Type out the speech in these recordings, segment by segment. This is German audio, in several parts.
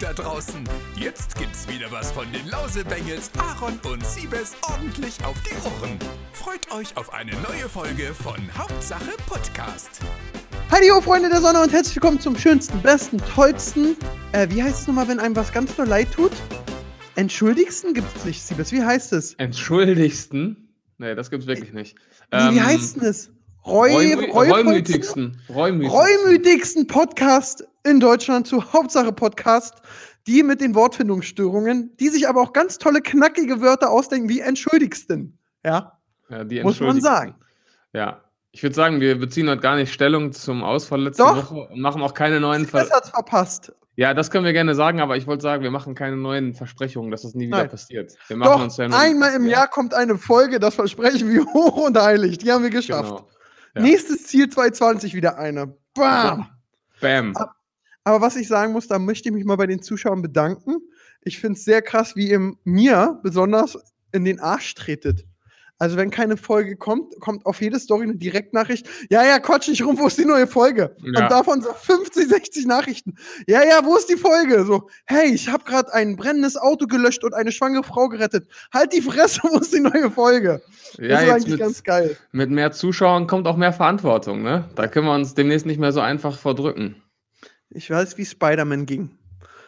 da draußen. Jetzt gibt's wieder was von den Lausebengels, Aaron und Siebes ordentlich auf die Ohren. Freut euch auf eine neue Folge von Hauptsache Podcast. Hallo Freunde der Sonne und herzlich willkommen zum schönsten, besten, tollsten. Äh, wie heißt es nochmal, wenn einem was ganz nur leid tut? Entschuldigsten gibt's nicht, Siebes. Wie heißt es? Entschuldigsten? Nee, das gibt's wirklich nicht. Wie, wie Ähm, heißt denn es? Reu, Reumü- Reu- Reumütigsten. Reumütigsten Podcast in Deutschland zu Hauptsache Podcast. Die mit den Wortfindungsstörungen, die sich aber auch ganz tolle, knackige Wörter ausdenken wie entschuldigsten. Ja. Ja, die Muss man sagen. Ja. Ich würde sagen, wir beziehen heute gar nicht Stellung zum Ausfall letzte Doch. Woche und machen auch keine neuen Ver Siebes hat's verpasst. Ja, das können wir gerne sagen, aber ich wollte sagen, wir machen keine neuen Versprechungen, dass das nie wieder Nein. passiert. Wir machen Doch, uns ja einmal im Ja, Jahr kommt eine Folge, das versprechen wir hoch und heilig. Die haben wir geschafft. Genau. Ja. Nächstes Ziel 2020 wieder eine. Bam! Bam. Aber was ich sagen muss, da möchte ich mich mal bei den Zuschauern bedanken. Ich finde es sehr krass, wie ihr mir besonders in den Arsch tretet. Also, wenn keine Folge kommt, kommt auf jede Story eine Direktnachricht. Ja, ja, quatsch nicht rum, wo ist die neue Folge? Ja. Und davon so 50, 60 Nachrichten. Ja, ja, wo ist die Folge? So, hey, ich habe gerade ein brennendes Auto gelöscht und eine schwangere Frau gerettet. Halt die Fresse, wo ist die neue Folge? Ja, das ist eigentlich mit, ganz geil. mit mehr Zuschauern kommt auch mehr Verantwortung, ne? Da können wir uns demnächst nicht mehr so einfach verdrücken. Ich weiß, wie Spider-Man ging.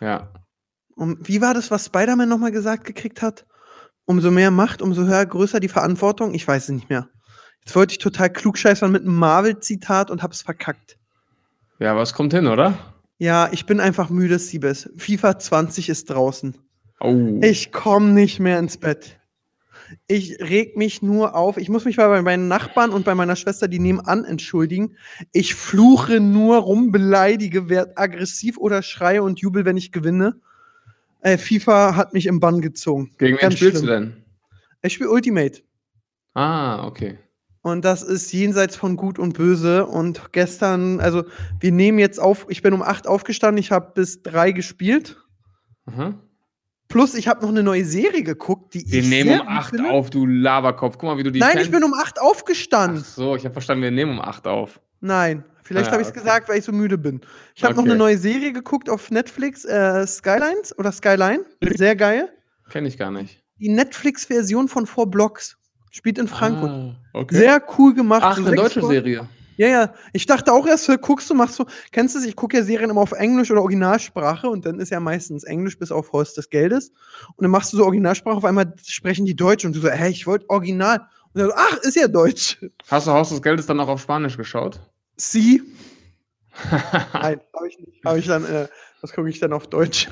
Ja. Und wie war das, was Spider-Man nochmal gesagt gekriegt hat? Umso mehr Macht, umso höher, größer die Verantwortung. Ich weiß es nicht mehr. Jetzt wollte ich total klugscheißern mit einem Marvel-Zitat und hab's verkackt. Ja, was kommt hin, oder? Ja, ich bin einfach müde, Siebes. FIFA 20 ist draußen. Oh. Ich komme nicht mehr ins Bett. Ich reg mich nur auf. Ich muss mich mal bei meinen Nachbarn und bei meiner Schwester, die nebenan, entschuldigen. Ich fluche nur rum, beleidige, werd aggressiv oder schreie und jubel, wenn ich gewinne. Äh, FIFA hat mich im Bann gezogen. Gegen wen spielst schlimm. du denn? Ich spiele Ultimate. Ah, okay. Und das ist jenseits von Gut und Böse. Und gestern, also wir nehmen jetzt auf, ich bin um 8 aufgestanden, ich habe bis 3 gespielt. Aha. Plus, ich habe noch eine neue Serie geguckt, die Wir ich nehmen sehr um gut 8 finde. auf, du Laberkopf. Guck mal, wie du die Nein, Fans- ich bin um 8 aufgestanden. Ach so, ich habe verstanden, wir nehmen um 8 auf. Nein, vielleicht Ah, habe ich es okay. gesagt, weil ich so müde bin. Ich habe noch Okay. eine neue Serie geguckt auf Netflix, äh, Skylines oder Skyline. Sehr geil. Kenne ich gar nicht. Die Netflix-Version von Four Blocks. Spielt in Frankfurt. Ah, okay. Sehr cool gemacht. Ach, eine deutsche Folgen. Serie. Ja, ja. Ich dachte auch erst, guckst du, machst du, kennst du es? Ich gucke ja Serien immer auf Englisch oder Originalsprache und dann ist ja meistens Englisch bis auf Horst des Geldes. Und dann machst du so Originalsprache, auf einmal sprechen die Deutsch und du so, hä, ich wollte Original. Und dann so, ach, ist ja Deutsch. Hast du Haus des Geldes dann auch auf Spanisch geschaut? Sie. Nein, habe ich nicht. Habe ich dann, äh, das gucke ich dann auf Deutsch.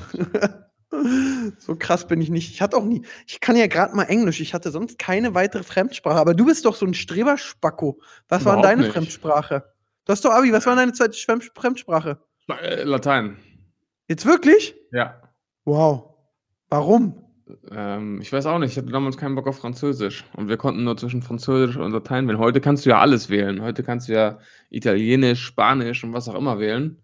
so krass bin ich nicht. Ich hatte auch nie, ich kann ja gerade mal Englisch. Ich hatte sonst keine weitere Fremdsprache. Aber du bist doch so ein Streberspacko. Was war denn deine nicht. Fremdsprache? Du hast doch Abi, was war deine zweite Fremd- Fremdsprache? Äh, Latein. Jetzt wirklich? Ja. Wow. Warum? Ähm, ich weiß auch nicht, ich hatte damals keinen Bock auf Französisch. Und wir konnten nur zwischen Französisch und Latein wählen. Heute kannst du ja alles wählen. Heute kannst du ja Italienisch, Spanisch und was auch immer wählen.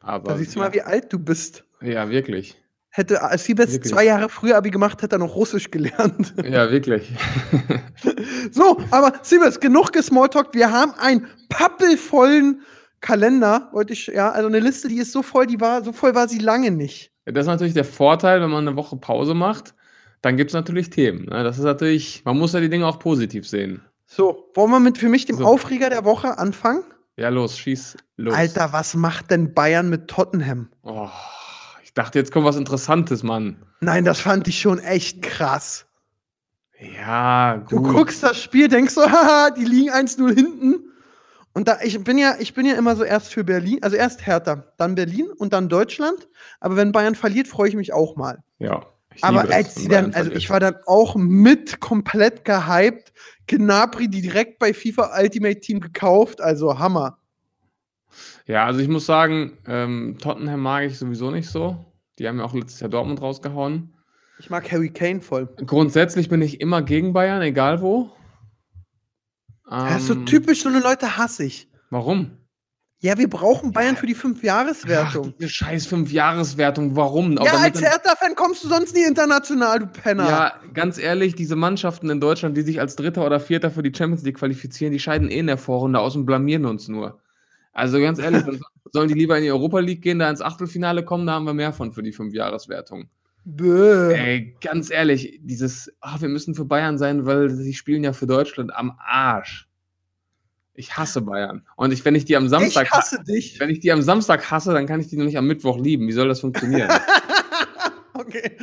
Aber Da siehst du ja, mal, wie alt du bist. ja, wirklich. Hätte Siebes Wirklich. zwei Jahre früher Abi gemacht, hätte er noch Russisch gelernt. Ja, wirklich. So, aber Siebes, genug gesmalltalkt. Wir haben einen pappelvollen Kalender, wollte ich, ja, also eine Liste, die ist so voll, die war, so voll war sie lange nicht. Das ist natürlich der Vorteil, wenn man eine Woche Pause macht, dann gibt es natürlich Themen. Ne? Das ist natürlich, man muss ja die Dinge auch positiv sehen. So, wollen wir mit für mich dem So. Aufreger der Woche anfangen? Ja, los, schieß los. Alter, was macht denn Bayern mit Tottenham? Oh, ich dachte, jetzt kommt was Interessantes, Mann. Nein, das fand ich schon echt krass. Ja, gut. Du guckst das Spiel, denkst so, haha, die liegen 1-0 hinten. Und da, ich bin ja, ich bin ja immer so erst für Berlin, also erst Hertha, dann Berlin und dann Deutschland. Aber wenn Bayern verliert, freue ich mich auch mal. Ja. Ich Aber als sie dann, also ich war dann auch mit komplett gehypt. Gnabry, direkt bei FIFA Ultimate Team gekauft, also Hammer. Ja, also ich muss sagen, ähm, Tottenham mag ich sowieso nicht so. Die haben ja auch letztes Jahr Dortmund rausgehauen. Ich mag Harry Kane voll. Grundsätzlich bin ich immer gegen Bayern, egal wo. das ist so Ähm, typisch, so eine Leute hasse ich. Warum? Ja, wir brauchen Bayern für die Ach, Fünf-Jahreswertung. diese scheiß Fünf-Jahreswertung, warum? Ja, als Hertha-Fan kommst du sonst nie international, du Penner. Ja, ganz ehrlich, diese Mannschaften in Deutschland, die sich als Dritter oder Vierter für die Champions League qualifizieren, die scheiden eh in der Vorrunde aus und blamieren uns nur. Also ganz ehrlich, dann Sollen die lieber in die Europa League gehen, da ins Achtelfinale kommen, da haben wir mehr von für die Fünfjahreswertung. Bäh. Ey, ganz ehrlich, dieses, ach, wir müssen für Bayern sein, weil sie spielen ja für Deutschland am Arsch. Ich hasse Bayern. Und ich, wenn ich die am Samstag, ich hasse dich. wenn ich die am Samstag hasse, dann kann ich die noch nicht am Mittwoch lieben. Wie soll das funktionieren? okay.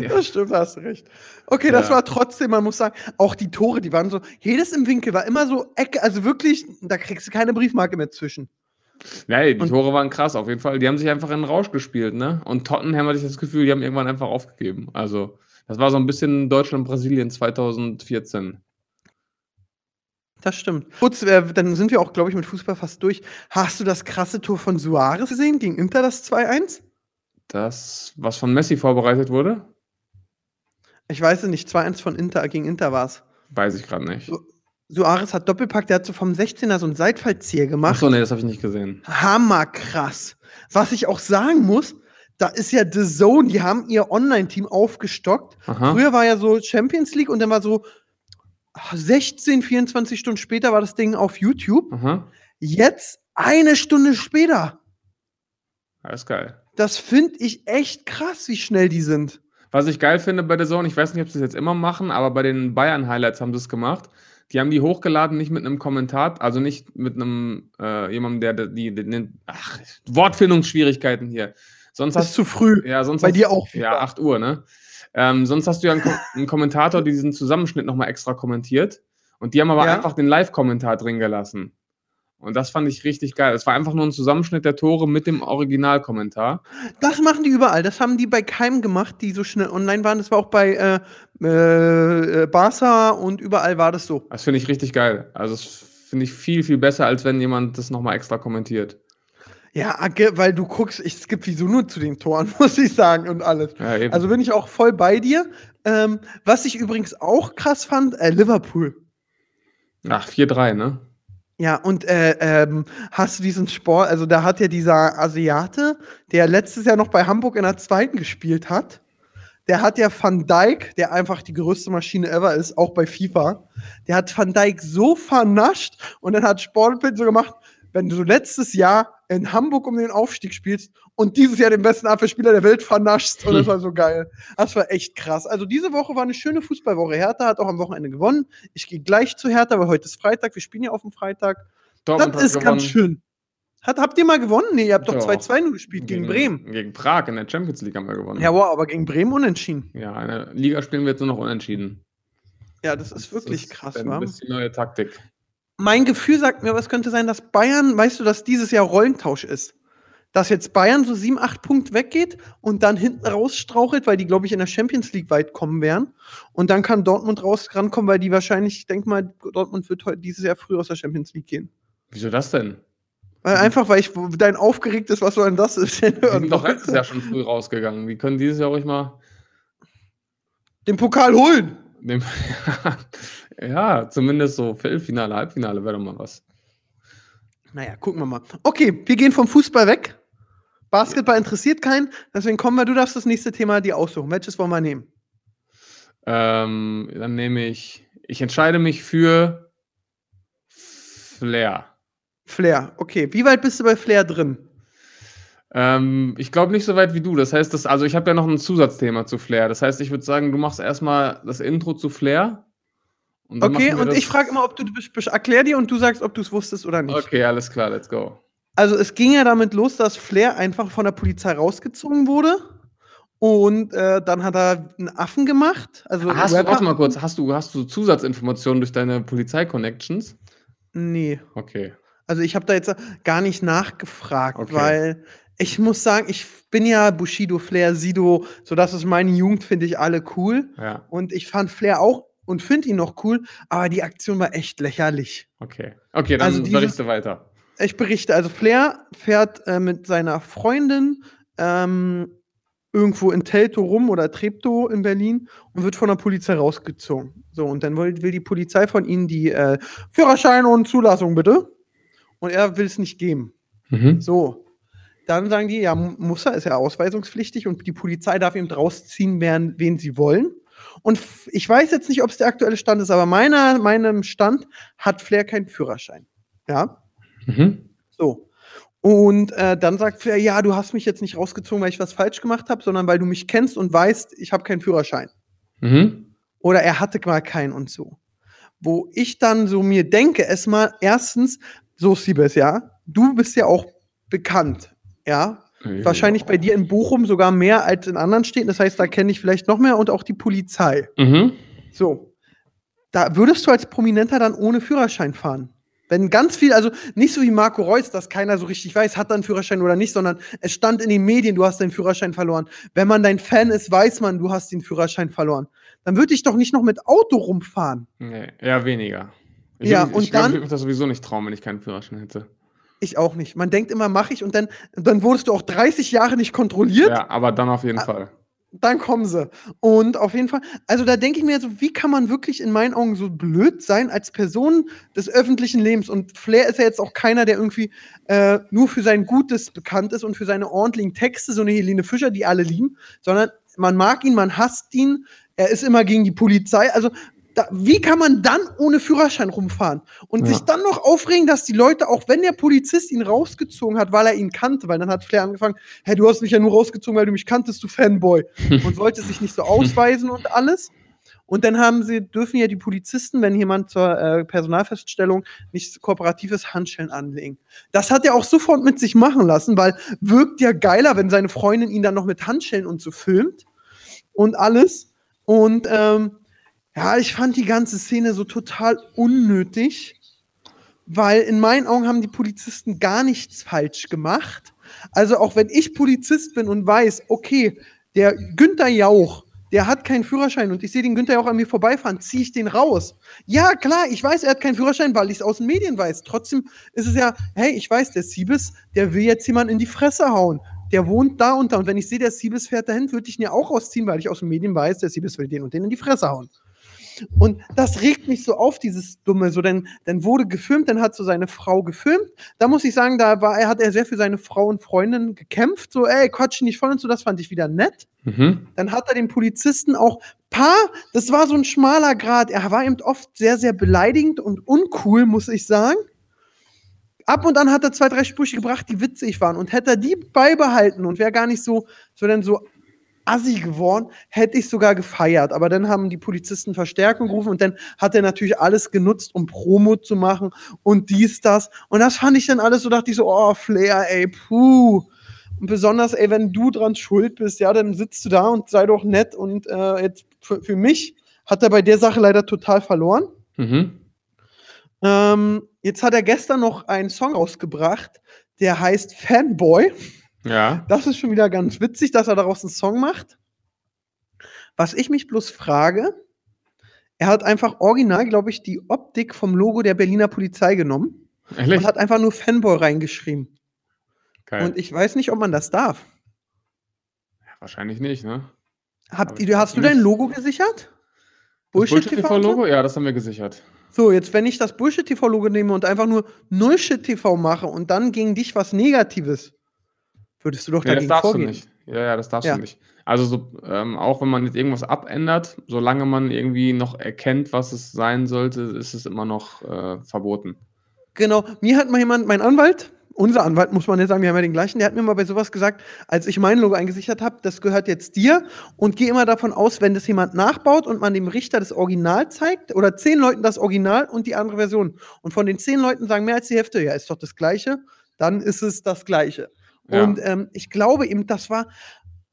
Ja. Das stimmt, hast du recht. Okay, das Ja. war trotzdem, man muss sagen, auch die Tore, die waren so, jedes im Winkel war immer so Ecke, also wirklich, da kriegst du keine Briefmarke mehr zwischen. Nee, die Und- Tore waren krass, auf jeden Fall. Die haben sich einfach in den Rausch gespielt, ne? Und Tottenham hatte ich das Gefühl, die haben irgendwann einfach aufgegeben. Also, das war so ein bisschen Deutschland-Brasilien 2014. Das stimmt. Kurz, äh, dann sind wir auch, glaube ich, mit Fußball fast durch. Hast du das krasse Tor von Suarez gesehen gegen Inter, das 2-1? Das, was von Messi vorbereitet wurde, Ich weiß es nicht, 2-1 von Inter, gegen Inter war es. weiß ich gerade nicht. Suarez hat Doppelpack, der hat so vom 16er so einen Seitfallzieher gemacht. Achso, nee, das habe ich nicht gesehen. Hammerkrass. Was ich auch sagen muss, da ist ja The Zone, die haben ihr Online-Team aufgestockt. Aha. Früher war ja so Champions League und dann war so 16, 24 Stunden später war das Ding auf YouTube. Aha. Jetzt eine Stunde später. Ist geil. Das finde ich echt krass, wie schnell die sind. Was ich geil finde bei der Zone, ich weiß nicht, ob sie es jetzt immer machen, aber bei den Bayern-Highlights haben sie es gemacht. Die haben die hochgeladen, nicht mit einem Kommentar, also nicht mit einem äh, jemandem, der der- die, die ach, Wortfindungsschwierigkeiten hier. Sonst Das ist hast zu früh. ja, sonst Bei hast, dir auch. Ja, 8 Uhr, ne? Ähm, sonst hast du ja einen, Ko einen Kommentator, der diesen Zusammenschnitt nochmal extra kommentiert. Und die haben aber Ja. einfach den Live-Kommentar drin gelassen. Und das fand ich richtig geil. Es war einfach nur ein Zusammenschnitt der Tore mit dem Originalkommentar. Das machen die überall. Das haben die bei keinem gemacht, die so schnell online waren. Das war auch bei äh, äh, äh, Barca und überall war das so. Das finde ich richtig geil. Also, das finde ich viel, viel besser, als wenn jemand das nochmal extra kommentiert. Ja, weil du guckst, ich skippe wieso nur zu den Toren, muss ich sagen, und alles. Ja. Also bin ich auch voll bei dir. Ähm, was ich übrigens auch krass fand, äh, Liverpool. Ach, 4-3, ne? Ja, und äh, ähm, hast du diesen Sport, also da hat ja dieser Asiate, der letztes Jahr noch bei Hamburg in der zweiten gespielt hat, der hat ja Van Dijk, der einfach die größte Maschine ever ist, auch bei FIFA, der hat Van Dijk so vernascht und dann hat Sportbild so gemacht, wenn du letztes Jahr in Hamburg um den Aufstieg spielst und dieses Jahr den besten Abwehrspieler der Welt vernaschst und das war so geil. Das war echt krass. Also diese Woche war eine schöne Fußballwoche. Hertha hat auch am Wochenende gewonnen. Ich gehe gleich zu Hertha, weil heute ist Freitag. Wir spielen ja auf dem Freitag. Dortmund Das ist gewonnen. ganz schön. Hat, habt ihr mal gewonnen? Nee, ihr habt doch Ja. 2-2 nur gespielt gegen, Bremen. Gegen Prag in der Champions League haben wir gewonnen. Ja, wow, aber gegen Bremen unentschieden. Ja, in der Liga spielen wir jetzt nur noch unentschieden. Ja, das ist wirklich Das krass, Ein wa? bisschen neue Taktik. Mein Gefühl sagt mir, aber es könnte sein, dass Bayern, weißt du, dass dieses Jahr Rollentausch ist. Dass jetzt Bayern so 7, 8 Punkte weggeht und dann hinten rausstrauchelt, weil die, glaube ich, in der Champions League weit kommen werden. Und dann kann Dortmund raus rankommen, weil die wahrscheinlich, ich denke mal, Dortmund wird heute dieses Jahr früh aus der Champions League gehen. Wieso das denn? Weil einfach, weil ich dein aufgeregtes, was soll denn das ist, Die sind doch letztes Jahr schon früh rausgegangen. Die können dieses Jahr ruhig mal. den Pokal holen. Dem ja, zumindest so Viertelfinale, Halbfinale wäre doch mal was. Naja, gucken wir mal. Okay, wir gehen vom Fußball weg. Basketball interessiert keinen, deswegen kommen wir, du darfst das nächste Thema dir aussuchen. Welches wollen wir nehmen? Ähm, dann nehme ich. Ich entscheide mich für Flair. Flair. Okay, wie weit bist du bei Flair drin? Ähm, ich glaube nicht so weit wie du. Das heißt, das, also ich habe ja noch ein Zusatzthema zu Flair. Das heißt, ich würde sagen, du machst erstmal das Intro zu Flair. Und Okay, und das- ich frage immer, ob du, erklär dir und du sagst, ob du es wusstest oder nicht. Okay, alles klar, let's go. Also es ging ja damit los, dass Flair einfach von der Polizei rausgezogen wurde. Und äh, dann hat er einen Affen gemacht. Also Hast du, warte mal kurz, hast du, hast du Zusatzinformationen durch deine Polizei-Connections? Nee. Okay. Also ich habe da jetzt gar nicht nachgefragt, Okay. weil ich muss sagen, ich bin ja Bushido, Flair, Sido, so das ist meine Jugend, finde ich alle cool. Ja, Und ich fand Flair auch und finde ihn noch cool, aber die Aktion war echt lächerlich. okay. Okay, dann Also dieses- berichte weiter. Ich berichte, also Flair fährt äh, mit seiner Freundin ähm, irgendwo in Telto rum oder Treptow in Berlin und wird von der Polizei rausgezogen. So, und dann will, will die Polizei von ihnen die äh, Führerschein und Zulassung bitte. Und er will es nicht geben. Mhm. So. Dann sagen die, ja, muss er, ist ja ausweisungspflichtig und die Polizei darf ihm rausziehen, wen, wen sie wollen. Und ich weiß jetzt nicht, ob es der aktuelle Stand ist, aber meiner, meinem Stand hat Flair keinen Führerschein. Ja. Mhm. So. Und äh, dann sagt Flair, ja, du hast mich jetzt nicht rausgezogen, weil ich was falsch gemacht habe, sondern weil du mich kennst und weißt, ich habe keinen Führerschein. Mhm. Oder er hatte mal keinen und so. Wo ich dann so mir denke, erstmal, erstens, so Siebes, ja, du bist ja auch bekannt, ja. Wahrscheinlich bei dir in Bochum sogar mehr als in anderen Städten. Das heißt, da kenne ich vielleicht noch mehr und auch die Polizei. Mhm. So. Da würdest du als Prominenter dann ohne Führerschein fahren. Wenn ganz viel, also nicht so wie Marco Reus, dass keiner so richtig weiß, hat er einen Führerschein oder nicht, sondern es stand in den Medien, du hast deinen Führerschein verloren. Wenn man dein Fan ist, weiß man, du hast den Führerschein verloren. Dann würde ich doch nicht noch mit Auto rumfahren. Nee, eher weniger. Ich Ja, würd- und ich glaub, dann- Ich würde mich das sowieso nicht trauen, wenn ich keinen Führerschein hätte. Ich auch nicht. Man denkt immer, mache ich und dann, dann wurdest du auch 30 Jahre nicht kontrolliert. Ja, aber dann auf Ah. jeden Fall. Dann kommen sie. Und auf jeden Fall, also da denke ich mir so, wie kann man wirklich in meinen Augen so blöd sein als Person des öffentlichen Lebens? Und Flair ist ja jetzt auch keiner, der irgendwie äh, nur für sein Gutes bekannt ist und für seine ordentlichen Texte, so eine Helene Fischer, die alle lieben, sondern man mag ihn, man hasst ihn, er ist immer gegen die Polizei. Also da, wie kann man dann ohne Führerschein rumfahren und Ja. sich dann noch aufregen, dass die Leute, auch wenn der Polizist ihn rausgezogen hat, weil er ihn kannte, weil dann hat Flair angefangen, hey, du hast mich ja nur rausgezogen, weil du mich kanntest, du Fanboy und wollte sich nicht so ausweisen und alles. Und dann haben sie, dürfen ja die Polizisten, wenn jemand zur äh, Personalfeststellung nicht kooperativ ist, Handschellen anlegen. Das hat er auch sofort mit sich machen lassen, weil wirkt ja geiler, wenn seine Freundin ihn dann noch mit Handschellen und so filmt und alles. Und ähm, ja, ich fand die ganze Szene so total unnötig, weil in meinen Augen haben die Polizisten gar nichts falsch gemacht. Also auch wenn ich Polizist bin und weiß, okay, der Günther Jauch, der hat keinen Führerschein und ich sehe den Günther Jauch an mir vorbeifahren, ziehe ich den raus. Ja, klar, ich weiß, er hat keinen Führerschein, weil ich es aus den Medien weiß. Trotzdem ist es ja, hey, ich weiß, der Siebes, der will jetzt jemanden in die Fresse hauen. Der wohnt da und da. Und wenn ich sehe, der Siebes fährt dahin, würde ich ihn ja auch rausziehen, weil ich aus den Medien weiß, der Siebes will den und den in die Fresse hauen. Und das regt mich so auf, dieses Dumme. So, denn dann wurde gefilmt, dann hat so seine Frau gefilmt. Da muss ich sagen, da war, er hat er sehr für seine Frau und Freundin gekämpft. So, ey, quatsch nicht voll und so, das fand ich wieder nett. Mhm. Dann hat er den Polizisten auch paar, das war so ein schmaler Grad. Er war eben oft sehr, sehr beleidigend und uncool, muss ich sagen. Ab und an hat er zwei, drei Sprüche gebracht, die witzig waren. Und hätte er die beibehalten und wäre gar nicht so, so dann so assi geworden, hätte ich sogar gefeiert. Aber dann haben die Polizisten Verstärkung gerufen und dann hat er natürlich alles genutzt, um Promo zu machen und dies, das. Und das fand ich dann alles so, dachte ich so, oh, Flair, ey, puh. Und besonders, ey, wenn du dran schuld bist, ja, dann sitzt du da und sei doch nett. Und äh, jetzt für, für mich hat er bei der Sache leider total verloren. Mhm. Ähm, jetzt hat er gestern noch einen Song rausgebracht, der heißt Fanboy. Ja. Das ist schon wieder ganz witzig, dass er daraus einen Song macht. Was ich mich bloß frage, er hat einfach original, glaube ich, die Optik vom Logo der Berliner Polizei genommen Ehrlich? und hat einfach nur Fanboy reingeschrieben. Geil. Und ich weiß nicht, ob man das darf. ja, wahrscheinlich nicht, ne? Habt ihr, hast du dein. Logo gesichert? Das Bullshit TV? Logo? Ja, das haben wir gesichert. So, jetzt, wenn ich das Bullshit TV-Logo nehme und einfach nur Nullshit TV mache und dann gegen dich was Negatives, würdest du doch Nee, das dagegen darfst vorgehen. du nicht. Ja, ja, das darfst Ja. du nicht. Also so, ähm, auch wenn man jetzt irgendwas abändert, solange man irgendwie noch erkennt, was es sein sollte, ist es immer noch äh, verboten. Genau, mir hat mal jemand, mein Anwalt, unser Anwalt, muss man jetzt sagen, wir haben ja den gleichen, der hat mir mal bei sowas gesagt, als ich mein Logo eingesichert habe, das gehört jetzt dir und geh immer davon aus, wenn das jemand nachbaut und man dem Richter das Original zeigt oder zehn Leuten das Original und die andere Version und von den zehn Leuten sagen mehr als die Hälfte, ja, ist doch das Gleiche, dann ist es das Gleiche. Und ähm, ich glaube eben, das war,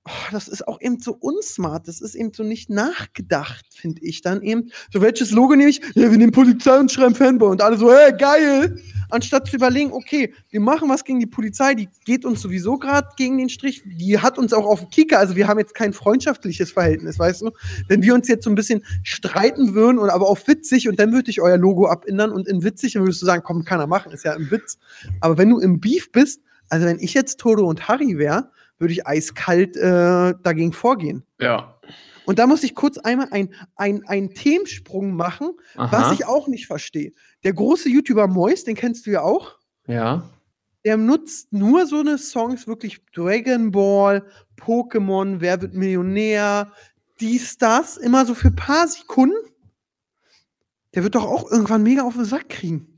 oh, das ist auch eben so unsmart, das ist eben so nicht nachgedacht, finde ich dann eben. So, welches Logo nehme ich? Ja, wir nehmen Polizei und schreiben Fanboy und alle so, hey, geil! Anstatt zu überlegen, okay, wir machen was gegen die Polizei, die geht uns sowieso gerade gegen den Strich, die hat uns auch auf dem Kicker, also wir haben jetzt kein freundschaftliches Verhältnis, weißt du? Wenn wir uns jetzt so ein bisschen streiten würden und aber auf witzig und dann würde ich euer Logo abändern und in witzig, dann würdest du sagen, komm, kann er machen, ist ja im Witz. Aber wenn du im Beef bist, also wenn ich jetzt Toto und Harry wäre, würde ich eiskalt äh, dagegen vorgehen. Ja. Und da muss ich kurz einmal ein, ein, einen Themensprung machen, was Aha. ich auch nicht verstehe. Der große YouTuber Mois, den kennst du ja auch, Ja. der nutzt nur so eine Songs, wirklich Dragon Ball, Pokémon, Wer wird Millionär, dies, das, immer so für ein paar Sekunden. Der wird doch auch irgendwann mega auf den Sack kriegen.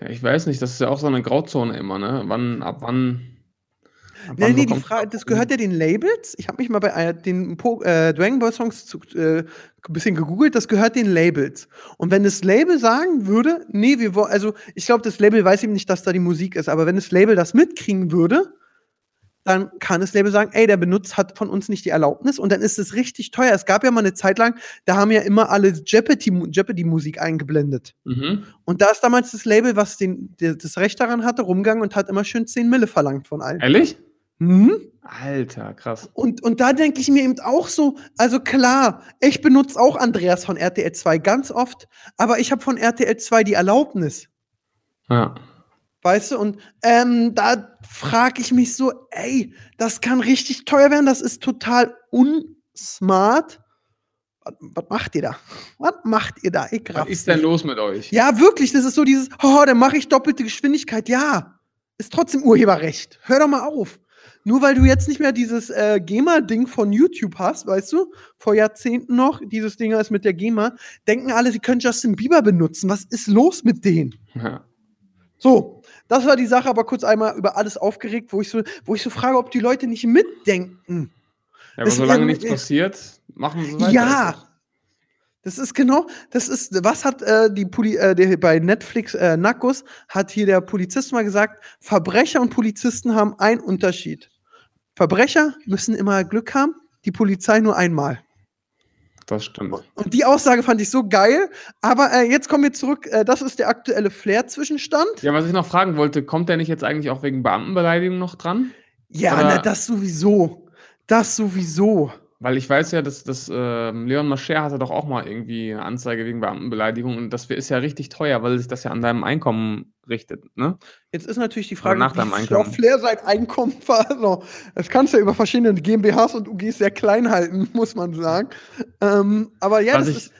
Ja, ich weiß nicht, das ist ja auch so eine Grauzone immer, ne? Wann, ab wann. Ab nee, nee, die Frage, das gehört ja den Labels. Ich habe mich mal bei äh, den po äh, Dragon Ball Songs zu, äh, ein bisschen gegoogelt, das gehört den Labels. Und wenn das Label sagen würde, nee, wir wollen, also ich glaube, das Label weiß eben nicht, dass da die Musik ist, aber wenn das Label das mitkriegen würde, dann kann das Label sagen, ey, der Benutzer hat von uns nicht die Erlaubnis und dann ist es richtig teuer. Es gab ja mal eine Zeit lang, da haben ja immer alle Jeopardy-Musik Jeopardy eingeblendet. Mhm. Und da ist damals das Label, was den, das Recht daran hatte, rumgegangen und hat immer schön 10 Mille verlangt von allen. Ehrlich? Mhm. Alter, krass. Und, und da denke ich mir eben auch so, also klar, ich benutze auch Andreas von RTL 2 ganz oft, aber ich habe von RTL 2 die Erlaubnis. Ja. Weißt du, und ähm, da frage ich mich so, ey, das kann richtig teuer werden, das ist total unsmart. Was, was macht ihr da? Was macht ihr da? Ich was ist denn los mit euch? Ja, wirklich, das ist so dieses, oh, dann mache ich doppelte Geschwindigkeit. Ja, ist trotzdem Urheberrecht. Hör doch mal auf. Nur weil du jetzt nicht mehr dieses äh, GEMA-Ding von YouTube hast, weißt du, vor Jahrzehnten noch, dieses Ding ist mit der GEMA, denken alle, sie können Justin Bieber benutzen. Was ist los mit denen? Ja. So, das war die Sache, aber kurz einmal über alles aufgeregt, wo ich so, wo ich so frage, ob die Leute nicht mitdenken. Ja, aber solange nichts passiert, machen sie weiter. Ja. Das ist genau, das ist, was hat äh, die Poli äh, der, bei Netflix äh, Nackos, hat hier der Polizist mal gesagt, Verbrecher und Polizisten haben einen Unterschied. Verbrecher müssen immer Glück haben, die Polizei nur einmal. Das stimmt. Und die Aussage fand ich so geil. Aber äh, jetzt kommen wir zurück. Äh, das ist der aktuelle Flair-Zwischenstand. Ja, was ich noch fragen wollte, kommt der nicht jetzt eigentlich auch wegen Beamtenbeleidigung noch dran? Ja, na, das sowieso. Das sowieso. Weil ich weiß ja, dass, dass äh, Leon Mascher hatte doch auch mal irgendwie eine Anzeige wegen Beamtenbeleidigung und das ist ja richtig teuer, weil sich das ja an deinem Einkommen richtet, ne? Jetzt ist natürlich die Frage, nach deinem Einkommen. Auch Flair sein Einkommen also, Das kannst du ja über verschiedene GmbHs und UGs sehr klein halten, muss man sagen. Ähm, aber ja, Was das ich, ist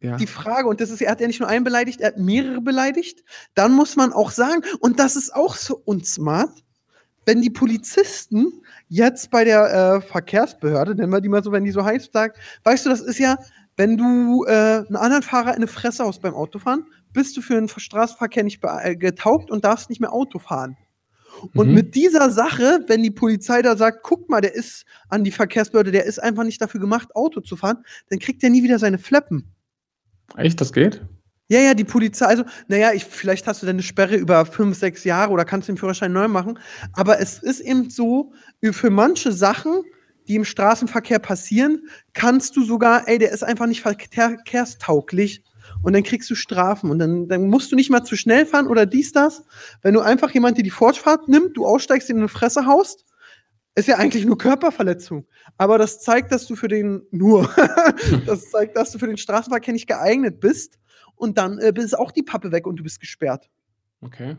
ja. die Frage, und das ist, er hat ja nicht nur einen beleidigt, er hat mehrere beleidigt. Dann muss man auch sagen, und das ist auch so unsmart, wenn die Polizisten jetzt bei der äh, Verkehrsbehörde, nennen wir die mal so, wenn die so heißt, sagt, weißt du, das ist ja, wenn du äh, einen anderen Fahrer in eine Fresse haust beim Autofahren, bist du für den Straßenverkehr nicht äh, getaugt und darfst nicht mehr Auto fahren. Und mhm. mit dieser Sache, wenn die Polizei da sagt, guck mal, der ist an die Verkehrsbehörde, der ist einfach nicht dafür gemacht, Auto zu fahren, dann kriegt er nie wieder seine Fleppen. Echt, das geht? Ja, ja, die Polizei, also, naja, ich, vielleicht hast du dann eine Sperre über fünf, sechs Jahre oder kannst den Führerschein neu machen. Aber es ist eben so, für manche Sachen, die im Straßenverkehr passieren, kannst du sogar, ey, der ist einfach nicht verkehrstauglich. Und dann kriegst du Strafen. Und dann, dann musst du nicht mal zu schnell fahren oder dies, das. Wenn du einfach jemand, der die Fortfahrt nimmt, du aussteigst, in eine Fresse haust, ist ja eigentlich nur Körperverletzung. Aber das zeigt, dass du für den, nur, das zeigt, dass du für den Straßenverkehr nicht geeignet bist und dann äh, ist auch die Pappe weg und du bist gesperrt. Okay.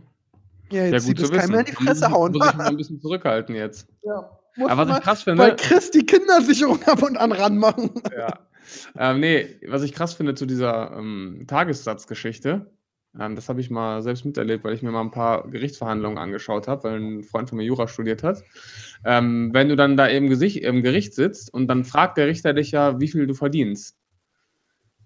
Ja, jetzt ja, gut zu wissen. mehr in die Fresse hauen. Muss ich mal ein bisschen zurückhalten jetzt. Ja. Aber was ich krass finde. Weil Chris die Kindersicherung ab und an ranmachen. Ja. Ähm, nee, was ich krass finde zu dieser ähm, Tagessatzgeschichte, ähm, das habe ich mal selbst miterlebt, weil ich mir mal ein paar Gerichtsverhandlungen angeschaut habe, weil ein Freund von mir Jura studiert hat. Ähm, wenn du dann da im, Gesicht, im Gericht sitzt und dann fragt der Richter dich ja, wie viel du verdienst.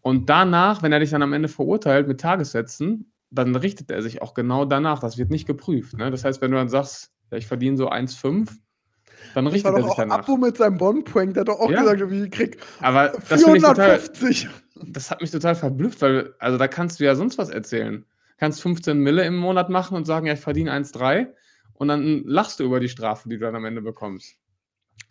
Und danach, wenn er dich dann am Ende verurteilt mit Tagessätzen, dann richtet er sich auch genau danach. Das wird nicht geprüft. Ne? Das heißt, wenn du dann sagst, ja, ich verdiene so 1,5, dann das richtet er sich danach. Abo mit seinem Bond-Prank, der hat doch auch ja. gesagt, wie krieg Aber 450. Das, total, das hat mich total verblüfft, weil, also da kannst du ja sonst was erzählen. Kannst 15 Mille im Monat machen und sagen, ja, ich verdiene 1,3 und dann lachst du über die Strafe, die du dann am Ende bekommst.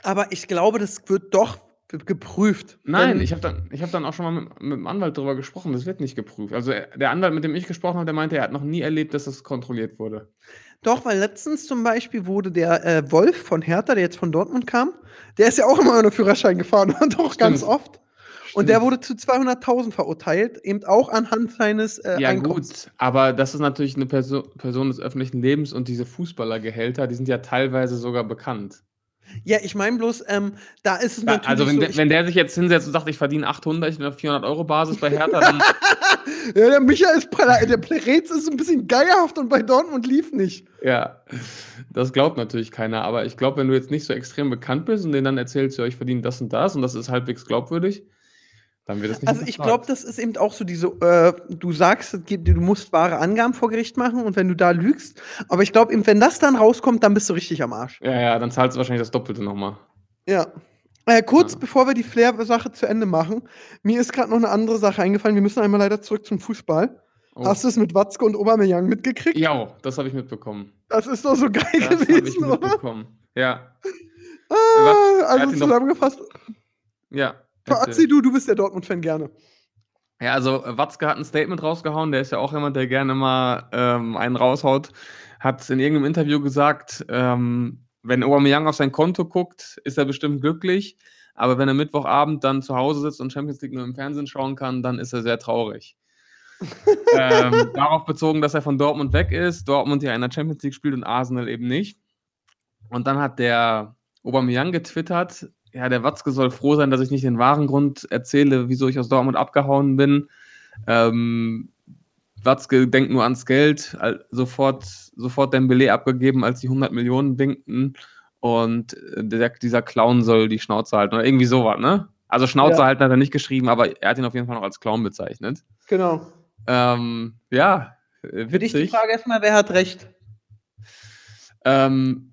Aber ich glaube, das wird doch geprüft. Nein, ich habe dann, hab dann auch schon mal mit, mit, dem Anwalt darüber gesprochen. Das wird nicht geprüft. Also der Anwalt, mit dem ich gesprochen habe, der meinte, er hat noch nie erlebt, dass das kontrolliert wurde. Doch, weil letztens zum Beispiel wurde der äh, Wolf von Hertha, der jetzt von Dortmund kam, der ist ja auch immer ohne Führerschein gefahren und auch ganz oft. Und der wurde zu 200.000 verurteilt, eben auch anhand seines äh, Ja, Einkommens. gut, aber das ist natürlich eine Perso Person des öffentlichen Lebens und diese Fußballergehälter, die sind ja teilweise sogar bekannt. Ja, ich meine bloß, ähm, da ist es ja, natürlich. Also, wenn, so, der, wenn der sich jetzt hinsetzt und sagt, ich verdiene 800, ich bin auf 400 Euro Basis bei Hertha, dann. ja, der Micha ist, der Plerez ist ein bisschen geierhaft und bei Dortmund lief nicht. Ja, das glaubt natürlich keiner, aber ich glaube, wenn du jetzt nicht so extrem bekannt bist und denen dann erzählst, ja, ich verdiene das und das und das ist halbwegs glaubwürdig, Dann wird es nicht Also ich glaube, das ist eben auch so diese, äh, du sagst, du musst wahre Angaben vor Gericht machen und wenn du da lügst, aber ich glaube eben, wenn das dann rauskommt, dann bist du richtig am Arsch. Ja, ja, dann zahlst du wahrscheinlich das Doppelte nochmal. Ja. Äh, kurz Ja. bevor wir die Flair-Sache zu Ende machen, mir ist gerade noch eine andere Sache eingefallen. Wir müssen einmal leider zurück zum Fußball. Oh. Hast du es mit Watzke und Aubameyang mitgekriegt? Ja, das habe ich mitbekommen. Das ist doch so geil Das habe ich gewesen, oder? mitbekommen. Ja, Ah, also zusammengefasst, ja. Erzähl du, du bist der Dortmund-Fan gerne. Ja, also äh, Watzke hat ein Statement rausgehauen, der ist ja auch jemand, der gerne mal ähm, einen raushaut. Hat in irgendeinem Interview gesagt, ähm, wenn Aubameyang auf sein Konto guckt, ist er bestimmt glücklich. Aber wenn er Mittwochabend dann zu Hause sitzt und Champions League nur im Fernsehen schauen kann, dann ist er sehr traurig. ähm, darauf bezogen, dass er von Dortmund weg ist, Dortmund ja in der Champions League spielt und Arsenal eben nicht. Und dann hat der Aubameyang getwittert, ja, der Watzke soll froh sein, dass ich nicht den wahren Grund erzähle, wieso ich aus Dortmund abgehauen bin. Ähm, Watzke denkt nur ans Geld, sofort, sofort Dembele abgegeben, als die 100 Millionen winkten. Und äh, der, dieser Clown soll die Schnauze halten oder irgendwie sowas, ne? Also Schnauze Ja. halten hat er nicht geschrieben, aber er hat ihn auf jeden Fall noch als Clown bezeichnet. Genau. Ähm, ja, äh, Für dich die witzig. Frage erstmal, wer hat recht? Ähm,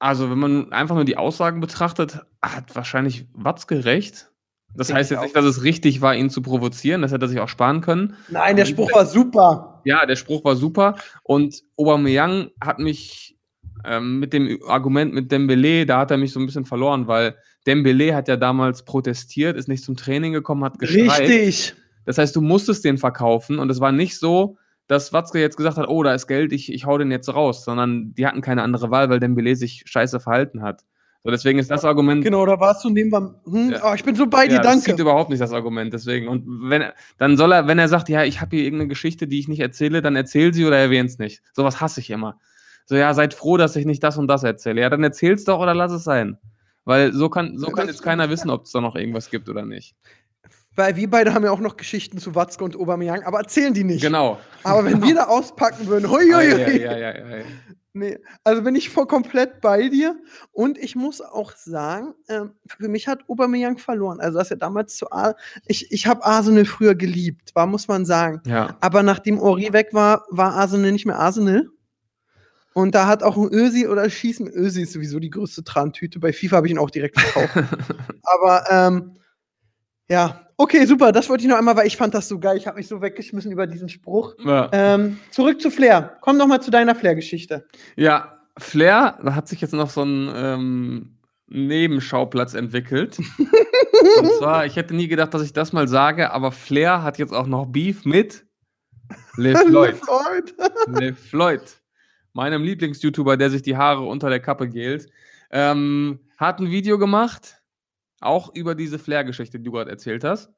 also, wenn man einfach nur die Aussagen betrachtet, hat wahrscheinlich Watzke recht. Das Denke heißt jetzt nicht, dass es richtig war, ihn zu provozieren. Das hätte er sich auch sparen können. Nein, der Spruch war super. Ja, der Spruch war super. Und Aubameyang hat mich ähm, mit dem Argument mit Dembele, da hat er mich so ein bisschen verloren, weil Dembele hat ja damals protestiert, ist nicht zum Training gekommen, hat gestreikt. Richtig. Das heißt, du musstest den verkaufen und es war nicht so, dass Watzke jetzt gesagt hat, oh, da ist Geld, ich, ich hau den jetzt raus, sondern die hatten keine andere Wahl, weil Dembele sich scheiße verhalten hat. So, deswegen ist das Argument. Genau, da warst du neben beim. Hm, Ja. oh, ich bin so bei dir, ja, das danke. zieht überhaupt nicht das Argument, deswegen. Und wenn er, dann soll er, wenn er sagt, ja, ich habe hier irgendeine Geschichte, die ich nicht erzähle, dann erzähl sie oder erwähn es nicht. Sowas hasse ich immer. So, ja, seid froh, dass ich nicht das und das erzähle. Ja, dann erzähl's doch oder lass es sein. Weil so kann, so kann jetzt keiner wissen, ob es da noch irgendwas gibt oder nicht. Weil wir beide haben ja auch noch Geschichten zu Watzke und Aubameyang, aber erzählen die nicht. Genau. Aber wenn wir da auspacken würden, hui, hui, hui. ja, ja, ja, ja. Nee, also bin ich voll komplett bei dir. Und ich muss auch sagen, ähm, für mich hat Aubameyang verloren. Also, dass er damals zu Ar ich, ich habe Arsenal früher geliebt, war, muss man sagen. ja. Aber nachdem Ori weg war, war Arsenal nicht mehr Arsenal. Und da hat auch ein Ösi oder Schießen. Ösi ist sowieso die größte Trantüte. Bei FIFA habe ich ihn auch direkt verkauft. Aber ähm, ja, okay, super. Das wollte ich noch einmal, weil ich fand das so geil. Ich habe mich so weggeschmissen über diesen Spruch. ja. Ähm, zurück zu Flair. Komm doch mal zu deiner Flair-Geschichte. Ja, Flair, da hat sich jetzt noch so ein ähm, Nebenschauplatz entwickelt. Und zwar, ich hätte nie gedacht, dass ich das mal sage, aber Flair hat jetzt auch noch Beef mit Le Floyd. Floyd. Le Floyd, meinem Lieblings-YouTuber, der sich die Haare unter der Kappe gelt, ähm, hat ein Video gemacht, auch über diese Flair-Geschichte, die du gerade erzählt hast.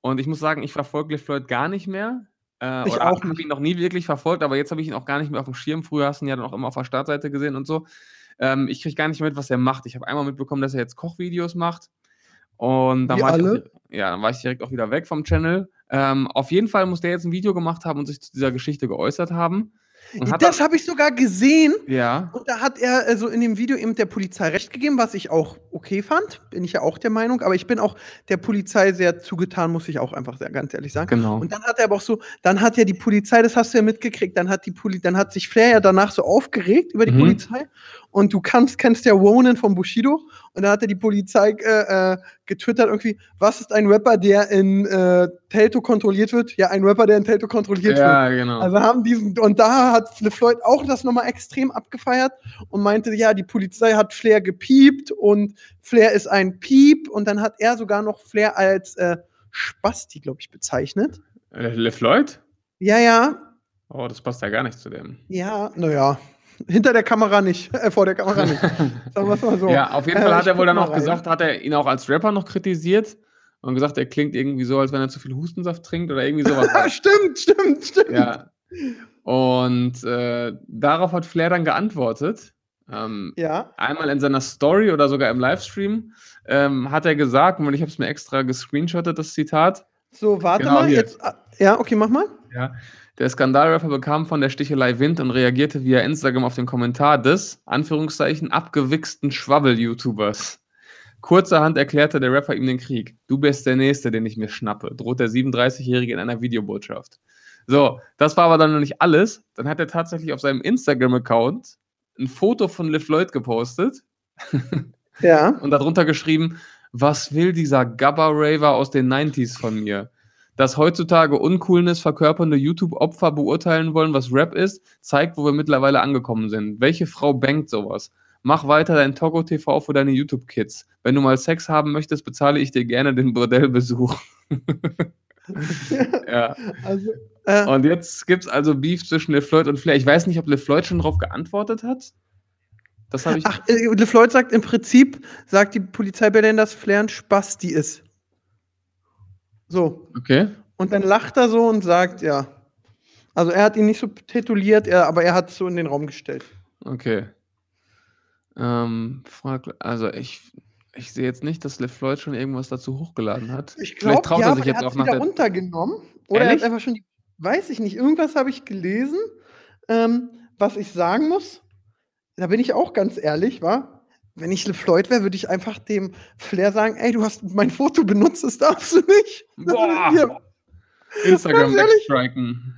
Und ich muss sagen, ich verfolge Floyd gar nicht mehr. Äh, Ich auch habe ihn noch nie wirklich verfolgt, aber jetzt habe ich ihn auch gar nicht mehr auf dem Schirm. Früher hast du ihn ja dann auch immer auf der Startseite gesehen und so. Ähm, ich kriege gar nicht mehr mit, was er macht. Ich habe einmal mitbekommen, dass er jetzt Kochvideos macht. Und dann Wie war, ich alle? auch, ja, dann war ich direkt auch wieder weg vom Channel. Ähm, auf jeden Fall muss der jetzt ein Video gemacht haben und sich zu dieser Geschichte geäußert haben. Das habe ich sogar gesehen. ja, Und da hat er also in dem Video eben der Polizei recht gegeben, was ich auch okay fand. Bin ich ja auch der Meinung. Aber ich bin auch der Polizei sehr zugetan, muss ich auch einfach sehr ganz ehrlich sagen. genau. Und dann hat er aber auch so, dann hat ja die Polizei, das hast du ja mitgekriegt, dann hat die Poli dann hat sich Flair ja danach so aufgeregt über die Mhm. Polizei. Und du kannst, kennst ja Ronan von Bushido. Und da hat er die Polizei äh, äh, getwittert irgendwie, was ist ein Rapper, der in äh, Telto kontrolliert wird? Ja, ein Rapper, der in Telto kontrolliert wird. ja, genau. Also haben diesen, und da hat LeFloid auch das nochmal extrem abgefeiert und meinte, ja, die Polizei hat Flair gepiept und Flair ist ein Piep und dann hat er sogar noch Flair als äh, Spasti, glaube ich, bezeichnet. Äh, Le Floyd? Ja, ja, Oh, das passt ja gar nicht zu dem. ja, naja. Hinter der Kamera nicht, äh, vor der Kamera nicht. Sagen wir es mal so. Ja, auf jeden Äh, Fall hat er wohl dann mal auch gesagt, hat er ihn auch als Rapper noch kritisiert und gesagt, er klingt irgendwie so, als wenn er zu viel Hustensaft trinkt oder irgendwie sowas. Stimmt, stimmt, stimmt. ja. Und äh, darauf hat Flair dann geantwortet. Ähm, Ja. einmal in seiner Story oder sogar im Livestream ähm, hat er gesagt, und ich habe es mir extra gescreenshottet, das Zitat. So, warte Genau, mal. hier. Jetzt, ah, ja, okay, mach mal. Ja. Der Skandalrapper bekam von der Stichelei Wind und reagierte via Instagram auf den Kommentar des, Anführungszeichen, abgewichsten Schwabbel-YouTubers. Kurzerhand erklärte der Rapper ihm den Krieg. Du bist der Nächste, den ich mir schnappe, droht der 37-Jährige in einer Videobotschaft. So, das war aber dann noch nicht alles. Dann hat er tatsächlich auf seinem Instagram-Account ein Foto von Liv Lloyd gepostet Ja. und darunter geschrieben, was will dieser Gabba-Raver aus den 90s von mir? Dass heutzutage Uncoolness verkörpernde YouTube-Opfer beurteilen wollen, was Rap ist, zeigt, wo wir mittlerweile angekommen sind. Welche Frau bangt sowas? Mach weiter dein Togo TV für deine YouTube-Kids. Wenn du mal Sex haben möchtest, bezahle ich dir gerne den Bordellbesuch. ja. Also, äh, Und jetzt gibt es also Beef zwischen LeFloid und Flair. Ich weiß nicht, ob LeFloid schon darauf geantwortet hat. Das habe ich. ach, äh, LeFloid sagt im Prinzip, sagt die Polizei Berlin, dass Flair ein Spasti ist. So. Okay. Und dann lacht er so und sagt, ja. Also er hat ihn nicht so tituliert, er, aber er hat es so in den Raum gestellt. Okay. Ähm, frag, also ich, ich sehe jetzt nicht, dass LeFloid schon irgendwas dazu hochgeladen hat. Ich Vielleicht glaube, traut ja, er sich er jetzt hat auch nach wieder der. runtergenommen. Oder er Ehrlich? hat einfach schon die, weiß ich nicht, irgendwas habe ich gelesen, ähm, was ich sagen muss. Da bin ich auch ganz ehrlich, war. Wenn ich LeFloid wäre, würde ich einfach dem Flair sagen, ey, du hast mein Foto benutzt, das darfst du nicht. Boah. Hier, Instagram wegstriken.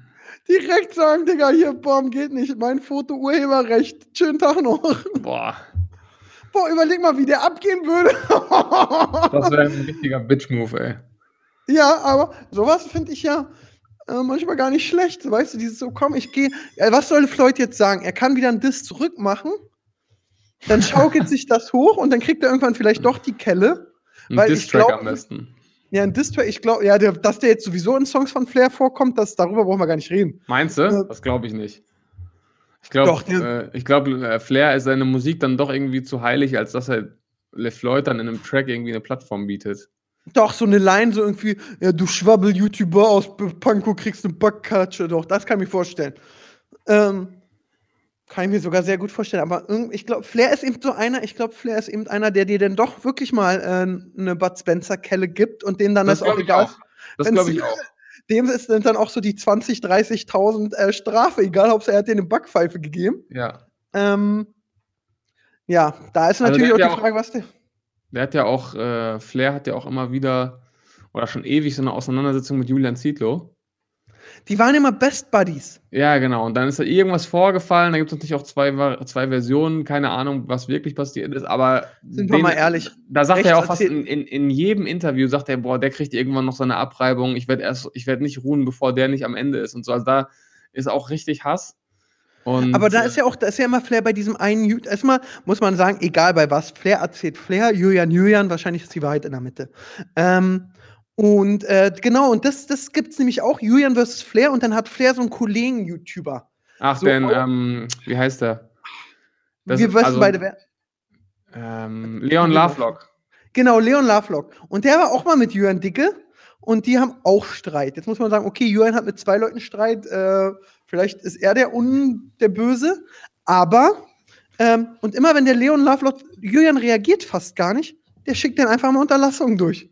direkt sagen, Digga, hier, Bom, geht nicht. Mein Foto, Urheberrecht. Schönen Tag noch. Boah, Boah, überleg mal, wie der abgehen würde. das wäre ein richtiger Bitch-Move, ey. Ja, aber sowas finde ich ja äh, manchmal gar nicht schlecht. Weißt du, dieses so, komm, ich gehe. Ja, was soll Floyd jetzt sagen? Er kann wieder einen Diss zurückmachen, dann schaukelt sich das hoch und dann kriegt er irgendwann vielleicht doch die Kelle. Ein Weil ich Distrack glaub- am besten. Ja, ein Diss, ich glaube, ja, der, dass der jetzt sowieso in Songs von Flair vorkommt, das, darüber brauchen wir gar nicht reden. Meinst du? Ja. Das glaube ich nicht. Ich glaube, äh, ich glaube, äh, Flair ist seine Musik dann doch irgendwie zu heilig, als dass er LeFloid dann in einem Track irgendwie eine Plattform bietet. Doch, so eine Line, so irgendwie, ja, du Schwabbel-YouTuber aus Pankow kriegst eine Backkatsche. Doch, das kann ich mir vorstellen. Ähm, kann ich mir sogar sehr gut vorstellen. Aber ich glaube, Flair ist eben so einer, ich glaube, Flair ist eben einer, der dir dann doch wirklich mal äh, eine Bud Spencer-Kelle gibt und dem dann das, auch glaub ich egal auch. Das glaube ich auch. Dem ist dann auch so die 20, 30.000 äh, Strafe, egal, ob er hat dir eine Backpfeife gegeben. Ja. Ähm, ja, da ist Also natürlich der auch die ja auch- Frage, was der. Der hat ja auch, äh, Flair hat ja auch immer wieder oder schon ewig so eine Auseinandersetzung mit Julian Zietlow. Die waren immer Best Buddies. Ja, genau. Und dann ist da irgendwas vorgefallen. Da gibt es natürlich auch zwei, zwei Versionen. Keine Ahnung, was wirklich passiert ist. Aber Sind wir mal ehrlich. Da sagt er ja auch fast in, in, in jedem Interview, sagt er, boah, der kriegt irgendwann noch so eine Abreibung. Ich werde erst, ich werde nicht ruhen, bevor der nicht am Ende ist. Und so. Also da ist auch richtig Hass. Und, Aber da ist ja auch, da ist ja immer Flair bei diesem einen. Erstmal muss man sagen, egal bei was, Flair erzählt Flair, Julian, Julian, wahrscheinlich ist die Wahrheit in der Mitte. Ähm, und äh, genau, und das, das gibt es nämlich auch, Julian versus Flair, und dann hat Flair so einen Kollegen-YouTuber. Ach, so denn, ähm, wie heißt der? Das Wir ist wissen also- beide, wer. Ähm, Leon Lovelock. Genau, Leon Lovelock. Und der war auch mal mit Julian Dicke und die haben auch Streit. Jetzt muss man sagen, okay, Julian hat mit zwei Leuten Streit, äh, vielleicht ist er der Un, der Böse, aber ähm, und immer wenn der Leon Lovelock, Julian reagiert fast gar nicht, der schickt dann einfach mal Unterlassungen durch.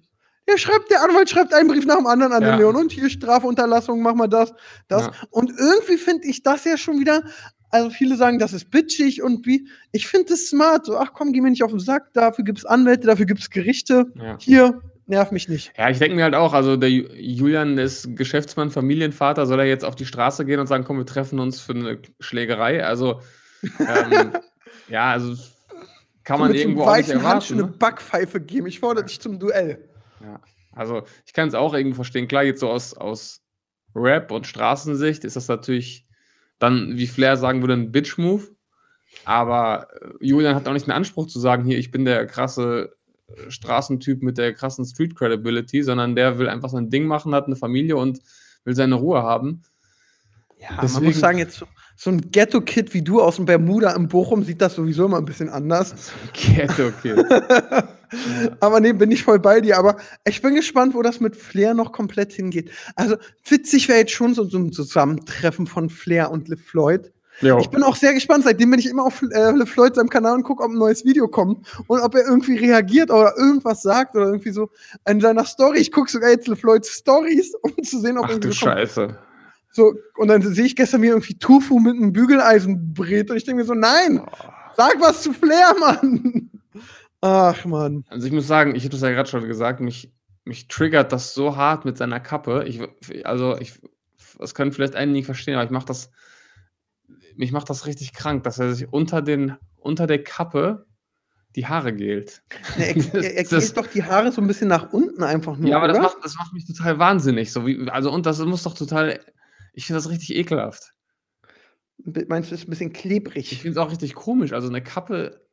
Der schreibt, der Anwalt schreibt einen Brief nach dem anderen an Ja. den Leon und hier Strafunterlassung, mach mal das, das. Ja. Und irgendwie finde ich das ja schon wieder, also viele sagen, das ist bitchig und wie, ich finde das smart, so, ach komm, geh mir nicht auf den Sack, dafür gibt es Anwälte, dafür gibt es Gerichte, Ja. hier, nerv mich nicht. Ja, ich denke mir halt auch, also der Ju- Julian ist Geschäftsmann, Familienvater, soll er jetzt auf die Straße gehen und sagen, komm, wir treffen uns für eine Schlägerei? Also, ähm, ja, also kann man so irgendwo auch nicht erwarten. Handschuh eine Ne? Backpfeife geben, ich fordere dich zum Duell. Ja. Also, ich kann es auch irgendwo verstehen. Klar, jetzt so aus, aus Rap und Straßensicht ist das natürlich dann, wie Flair sagen würde, ein Bitch-Move. Aber äh, Julian hat auch nicht den Anspruch zu sagen, hier, ich bin der krasse äh, Straßentyp mit der krassen Street Credibility, sondern der will einfach sein Ding machen, hat eine Familie und will seine Ruhe haben. Ja, man Deswegen- muss sagen, jetzt so, so ein Ghetto-Kid wie du aus dem Bermuda in Bochum sieht das sowieso immer ein bisschen anders. Ghetto, Aber nee, bin ich voll bei dir. Aber ich bin gespannt, wo das mit Flair noch komplett hingeht. Also witzig wäre jetzt schon so, so ein Zusammentreffen von Flair und LeFloid. Jo. Ich bin auch sehr gespannt. Seitdem bin ich immer auf äh, LeFloid seinem Kanal und gucke, ob ein neues Video kommt und ob er irgendwie reagiert oder irgendwas sagt oder irgendwie so in seiner Story. Ich gucke sogar jetzt LeFloids Stories, um zu sehen, ob Ach irgendwie du so kommt. Scheiße. So, und dann sehe ich gestern mir irgendwie Tufu mit einem Bügeleisen brät und ich denke mir so, nein, Oh. sag was zu Flair, Mann. Ach man. Also ich muss sagen, ich habe das ja gerade schon gesagt, mich, mich triggert das so hart mit seiner Kappe. Ich, also ich, das können vielleicht einige nicht verstehen, aber ich mache das, mich macht das richtig krank, dass er sich unter den, unter der Kappe die Haare gelt. Er, er, er Das- doch die Haare so ein bisschen nach unten einfach nur. ja, aber das macht, das macht mich total wahnsinnig. So wie, also und das muss doch total, ich finde das richtig ekelhaft. Meinst du, ist ein bisschen Ich klebrig? finde es auch richtig komisch. Also eine Kappe,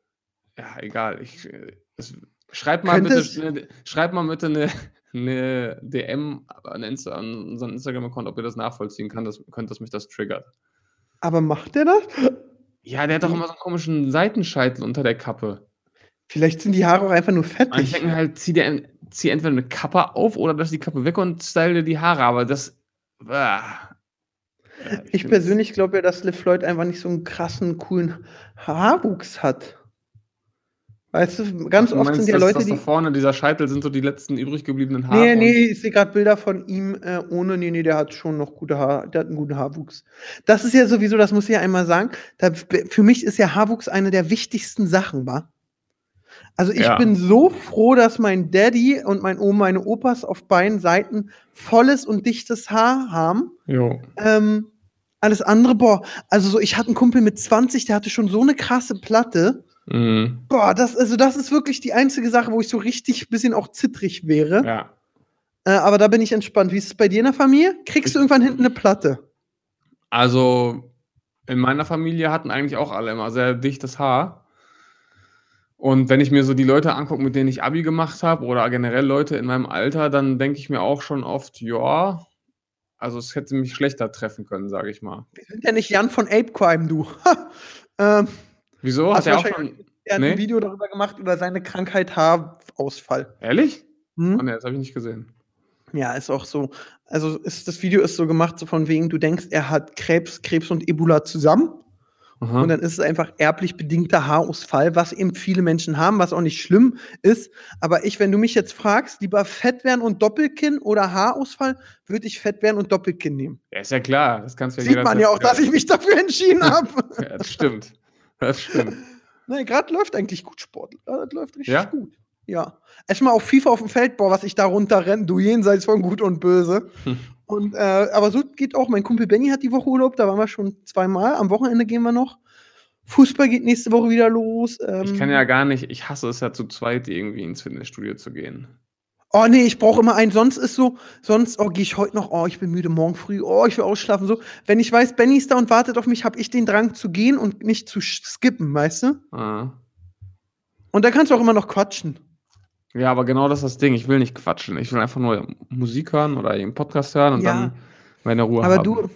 ja, egal. Ich, äh, es, schreib mal bitte, eine, schreib mal bitte eine, eine DM an, Insta, an unseren Instagram-Account, ob ihr das nachvollziehen kann, das, könnt, dass mich das triggert. Aber macht der das? Ja, der hat doch immer so einen komischen Seitenscheitel unter der Kappe. Vielleicht sind die Haare auch einfach nur Und ich fettig. denke halt, zieh, dir, zieh entweder eine Kappe auf oder lass die Kappe weg und style dir die Haare, aber das. Ah. Ja, Ich find's- persönlich glaube ja, dass Liv Floyd einfach nicht so einen krassen, coolen Haarwuchs hat. Weißt du, ganz Du oft sind ja dass Leute, das die. da vorne, dieser Scheitel, sind so die letzten übrig gebliebenen Haare. Nee, nee, ich sehe gerade Bilder von ihm äh, ohne. Nee, nee, der hat schon noch gute Haare. Der hat einen guten Haarwuchs. Das ist ja sowieso, das muss ich ja einmal sagen. Da, für mich ist ja Haarwuchs eine der wichtigsten Sachen, wa? Also ich Ja. bin so froh, dass mein Daddy und mein Oma, meine Opas auf beiden Seiten volles und dichtes Haar haben. Jo. Ähm, alles andere, boah, also so, ich hatte einen Kumpel mit 20, der hatte schon so eine krasse Platte. Mhm. Boah, das, also das ist wirklich die einzige Sache, wo ich so richtig ein bisschen auch zittrig wäre. Ja. Äh, aber da bin ich entspannt. Wie ist es bei dir in der Familie? Kriegst du irgendwann hinten eine Platte? Also in meiner Familie hatten eigentlich auch alle immer sehr dichtes Haar. Und wenn ich mir so die Leute angucke, mit denen ich Abi gemacht habe oder generell Leute in meinem Alter, dann denke ich mir auch schon oft, ja, also es hätte mich schlechter treffen können, sage ich mal. Wir sind ja nicht Jan von Ape Crime, du. ähm, Wieso? Hast Hat er auch schon. er hat Nee. ein Video darüber gemacht, über seine Krankheit Haarausfall. Ehrlich? Hm? Oh, nee, das habe ich nicht gesehen. Ja, ist auch so. Also ist, das Video ist so gemacht, so von wegen, du denkst, er hat Krebs, Krebs und Ebola zusammen. Aha. Und dann ist es einfach erblich bedingter Haarausfall, was eben viele Menschen haben, was auch nicht schlimm ist. Aber ich, wenn du mich jetzt fragst, lieber Fett werden und Doppelkinn oder Haarausfall, würde ich Fett werden und Doppelkinn nehmen. ja, ist ja klar. Das kannst du ja Sieht man ja auch, dass ich mich dafür entschieden habe. Ja, das stimmt. Das stimmt. Nein, gerade läuft eigentlich gut Sport. Das läuft richtig Ja? gut. Ja. Erstmal auf FIFA auf dem Feld, boah, was ich da runterrenne, du jenseits von gut und böse. Hm. Und, äh, aber so geht auch. Mein Kumpel Benny hat die Woche Urlaub, da waren wir schon zweimal. Am Wochenende gehen wir noch. Fußball geht nächste Woche wieder los. Ähm, Ich kann ja gar nicht, ich hasse es ja zu zweit irgendwie ins Fitnessstudio zu gehen. Oh nee, ich brauche immer einen. Sonst ist so, sonst, oh, gehe ich heute noch, oh, ich bin müde, morgen früh, oh, ich will ausschlafen. So, wenn ich weiß, Benny ist da und wartet auf mich, habe ich den Drang zu gehen und nicht zu skippen, weißt du? Ah. Und da kannst du auch immer noch quatschen. Ja, aber genau das ist das Ding. Ich will nicht quatschen. Ich will einfach nur Musik hören oder einen Podcast hören und Ja. dann meine Ruhe Aber haben. du,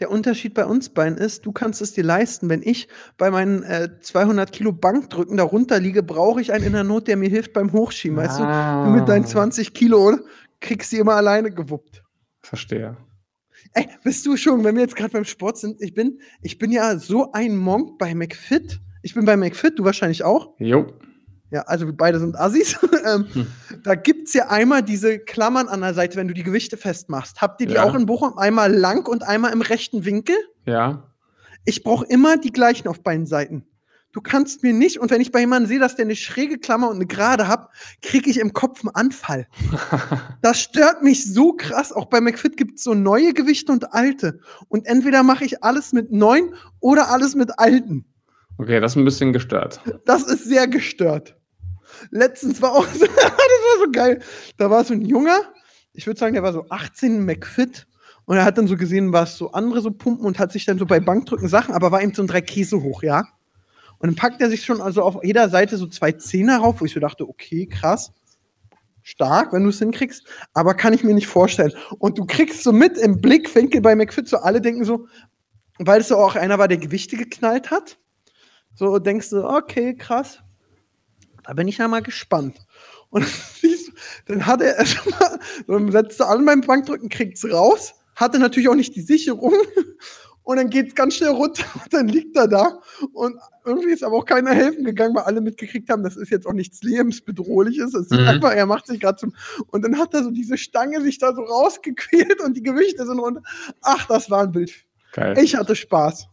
der Unterschied bei uns beiden ist, du kannst es dir leisten. Wenn ich bei meinen äh, 200 Kilo Bankdrücken darunter liege, brauche ich einen in der Not, der mir hilft beim Hochschieben. Weißt du, du mit deinen Ah. 20 Kilo kriegst die immer alleine gewuppt. Verstehe. Ey, bist du schon, wenn wir jetzt gerade beim Sport sind, ich bin, ich bin ja so ein Monk bei McFit. Ich bin bei McFit, du wahrscheinlich auch. Jo. Ja, also wir beide sind Assis. ähm, Hm. Da gibt es ja einmal diese Klammern an der Seite, wenn du die Gewichte festmachst. Habt ihr die Ja. auch in Bochum? Einmal lang und einmal im rechten Winkel? Ja. Ich brauche immer die gleichen auf beiden Seiten. Du kannst mir nicht, und wenn ich bei jemandem sehe, dass der eine schräge Klammer und eine gerade hat, kriege ich im Kopf einen Anfall. Das stört mich so krass. Auch bei McFit gibt es so neue Gewichte und alte. Und entweder mache ich alles mit neuen oder alles mit alten. okay, das ist ein bisschen gestört. Das ist sehr gestört. Letztens war auch so, das war so geil. Da war so ein Junger, ich würde sagen, der war so 18 McFit. Und er hat dann so gesehen, was so andere so pumpen und hat sich dann so bei Bankdrücken Sachen, aber war eben so ein drei Käse hoch, ja. Und dann packt er sich schon also auf jeder Seite so zwei Zehner rauf, wo ich so dachte, okay, krass. Stark, wenn du es hinkriegst, aber kann ich mir nicht vorstellen. Und du kriegst so mit im Blickwinkel bei McFit, so alle denken so, weil es so auch einer war, der Gewichte geknallt hat. So denkst du, okay, krass. Da bin ich ja mal gespannt. Und dann hat er erstmal, dann setzt er an beim Bankdrücken, kriegt's raus, hatte natürlich auch nicht die Sicherung. Und dann geht's ganz schnell runter und dann liegt er da. Und irgendwie ist aber auch keiner helfen gegangen, weil alle mitgekriegt haben, das ist jetzt auch nichts lebensbedrohliches. Es sieht Mhm. einfach, er macht sich gerade zum. Und dann hat er so diese Stange sich da so rausgequält und die Gewichte sind runter. Ach, das war ein Bild. Geil. Ich hatte Spaß.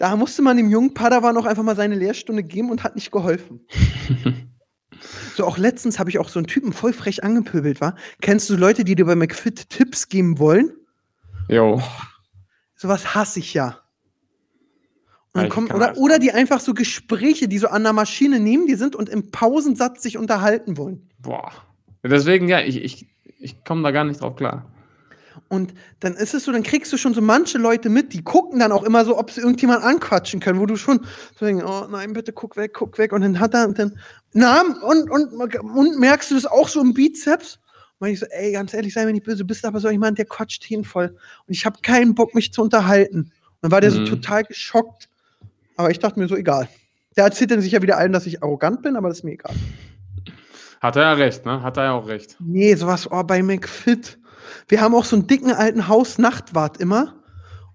Da musste man dem jungen Padawan auch einfach mal seine Lehrstunde geben und hat nicht geholfen. so, auch letztens habe ich auch so einen Typen voll frech angepöbelt, war. Kennst du Leute, die dir bei McFit Tipps geben wollen? Jo. Sowas hasse ich ja. Und dann kommen, oder, oder die einfach so Gespräche, die so an der Maschine neben dir sind und im Pausensatz sich unterhalten wollen. Boah. Deswegen, ja, ich, ich, ich komme da gar nicht drauf klar. Und dann ist es so, dann kriegst du schon so manche Leute mit, die gucken dann auch immer so, ob sie irgendjemand anquatschen können, wo du schon so denkst, oh nein, bitte guck weg, guck weg. Und dann hat er dann, na, und, und, und merkst du das auch so im Bizeps? Und ich so, ey, ganz ehrlich, sei mir nicht böse, bist aber so jemand, der quatscht hin voll. Und ich habe keinen Bock, mich zu unterhalten. Und dann war der so Mhm. total geschockt. Aber ich dachte mir so, egal. Der erzählt dann sicher wieder allen, dass ich arrogant bin, aber das ist mir egal. Hat er ja recht, ne? Hat er ja auch recht. Nee, sowas, oh, bei McFit. Wir haben auch so einen dicken alten Haus-Nachtwart immer.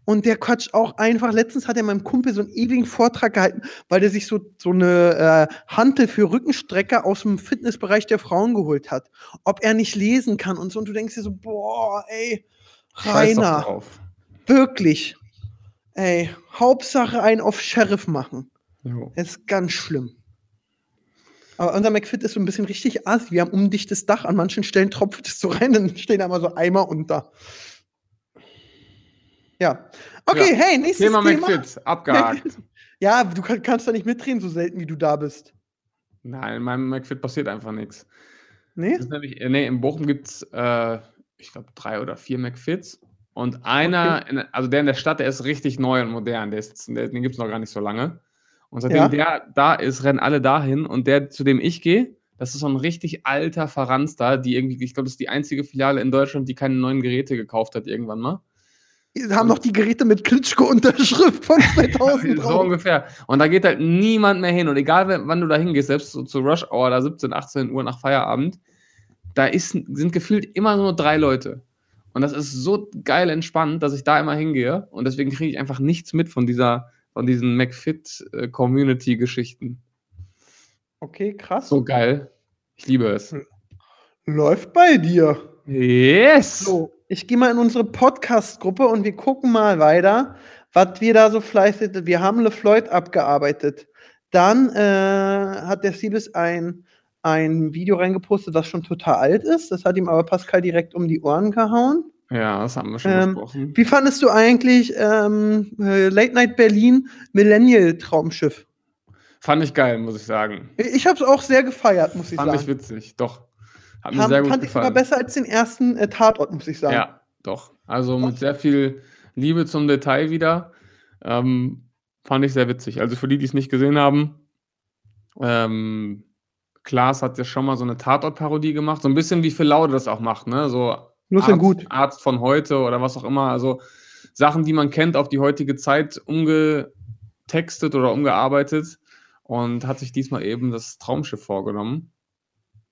Und der quatscht auch einfach. Letztens hat er meinem Kumpel so einen ewigen Vortrag gehalten, weil der sich so, so eine äh, Hantel für Rückenstrecker aus dem Fitnessbereich der Frauen geholt hat. Ob er nicht lesen kann und so. Und du denkst dir so, boah, ey, Rainer, wirklich. Ey, Hauptsache einen auf Sheriff machen. Jo. Das ist ganz schlimm. Aber unser McFit ist so ein bisschen richtig assi. Wir haben undichtes Dach. An manchen Stellen tropft es so rein, dann stehen da mal so Eimer unter. Ja. Okay, Ja. hey, nächstes Thema Thema. McFit, abgehakt. Ja, du kann, kannst da nicht mitreden, so selten wie du da bist. Nein, in meinem McFit passiert einfach nichts. Nee? Nämlich, äh, nee, in Bochum gibt es, äh, ich glaube, drei oder vier McFits. Und einer, in, also der in der Stadt, der ist richtig neu und modern. Der ist, der, den gibt es noch gar nicht so lange. Und seitdem Ja. der da ist, rennen alle dahin. Und der, zu dem ich gehe, das ist so ein richtig alter Verranster, die irgendwie, ich glaube, das ist die einzige Filiale in Deutschland, die keine neuen Geräte gekauft hat irgendwann mal. Wir haben noch die Geräte mit Klitschko-Unterschrift von 2000 so ungefähr. Und da geht halt niemand mehr hin. Und egal, wann du da hingehst, selbst so zu Rush Hour, da 17, 18 Uhr nach Feierabend, da ist, sind gefühlt immer nur drei Leute. Und das ist so geil entspannt, dass ich da immer hingehe. Und deswegen kriege ich einfach nichts mit von dieser, von diesen McFit-Community-Geschichten. Okay, krass. So geil. Ich liebe es. Läuft bei dir. Yes! So, ich gehe mal in unsere Podcast-Gruppe und wir gucken mal weiter, was wir da so fleißig. Wir haben LeFloid abgearbeitet. Dann äh, hat der Siebes ein, ein Video reingepostet, was schon total alt ist. Das hat ihm aber Pascal direkt um die Ohren gehauen. Ja, das haben wir schon Ähm, besprochen. Wie fandest du eigentlich ähm, äh, Late Night Berlin Millennial Traumschiff? Fand ich geil, muss ich sagen. Ich habe es auch sehr gefeiert, muss ich Fand ich sagen. witzig, doch. Hat mir Haben, sehr gut fand ich sogar gefallen. besser als den ersten äh, Tatort, muss ich sagen. Ja, doch. Also mit sehr viel Liebe zum Detail wieder. Ähm, fand ich sehr witzig. Also für die, die es nicht gesehen haben, ähm, Klaas hat ja schon mal so eine Tatort-Parodie gemacht, so ein bisschen wie Phil Laude das auch macht, ne? So Nur so Arzt, gut. Arzt von heute oder was auch immer. Also Sachen, die man kennt, auf die heutige Zeit umgetextet oder umgearbeitet und hat sich diesmal eben das Traumschiff vorgenommen.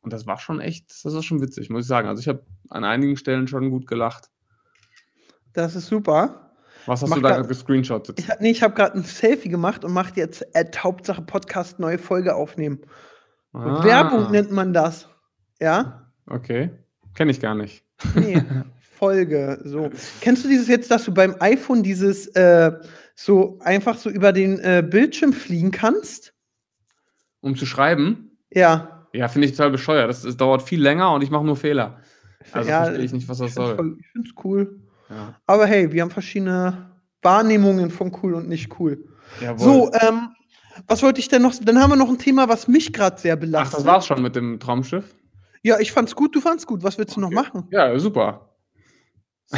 Und das war schon echt, das ist schon witzig, muss ich sagen. Also ich habe an einigen Stellen schon gut gelacht. Das ist super. Was hast Mach du da gerade gescreenshottet? Ich, nee, ich habe gerade ein Selfie gemacht und mache jetzt Ad Hauptsache Podcast neue Folge aufnehmen. Ah, Werbung nennt man das. Ja? Okay. Kenne ich gar nicht. Nee, Folge. So. Kennst du dieses jetzt, dass du beim iPhone dieses äh, so einfach so über den äh, Bildschirm fliegen kannst? Um zu schreiben? Ja. Ja, finde ich total bescheuert. Das, das dauert viel länger und ich mache nur Fehler. Also ja, verstehe ich nicht, was das ich soll. voll- Ich finde es cool. Ja. Aber hey, wir haben verschiedene Wahrnehmungen von cool und nicht cool. Jawohl. So, ähm, was wollte ich denn noch? Dann haben wir noch ein Thema, was mich gerade sehr Ach, belastet. das war's schon mit dem Traumschiff? Ja, ich fand's gut, du fand's gut. Was willst du noch machen? Ja, super. So.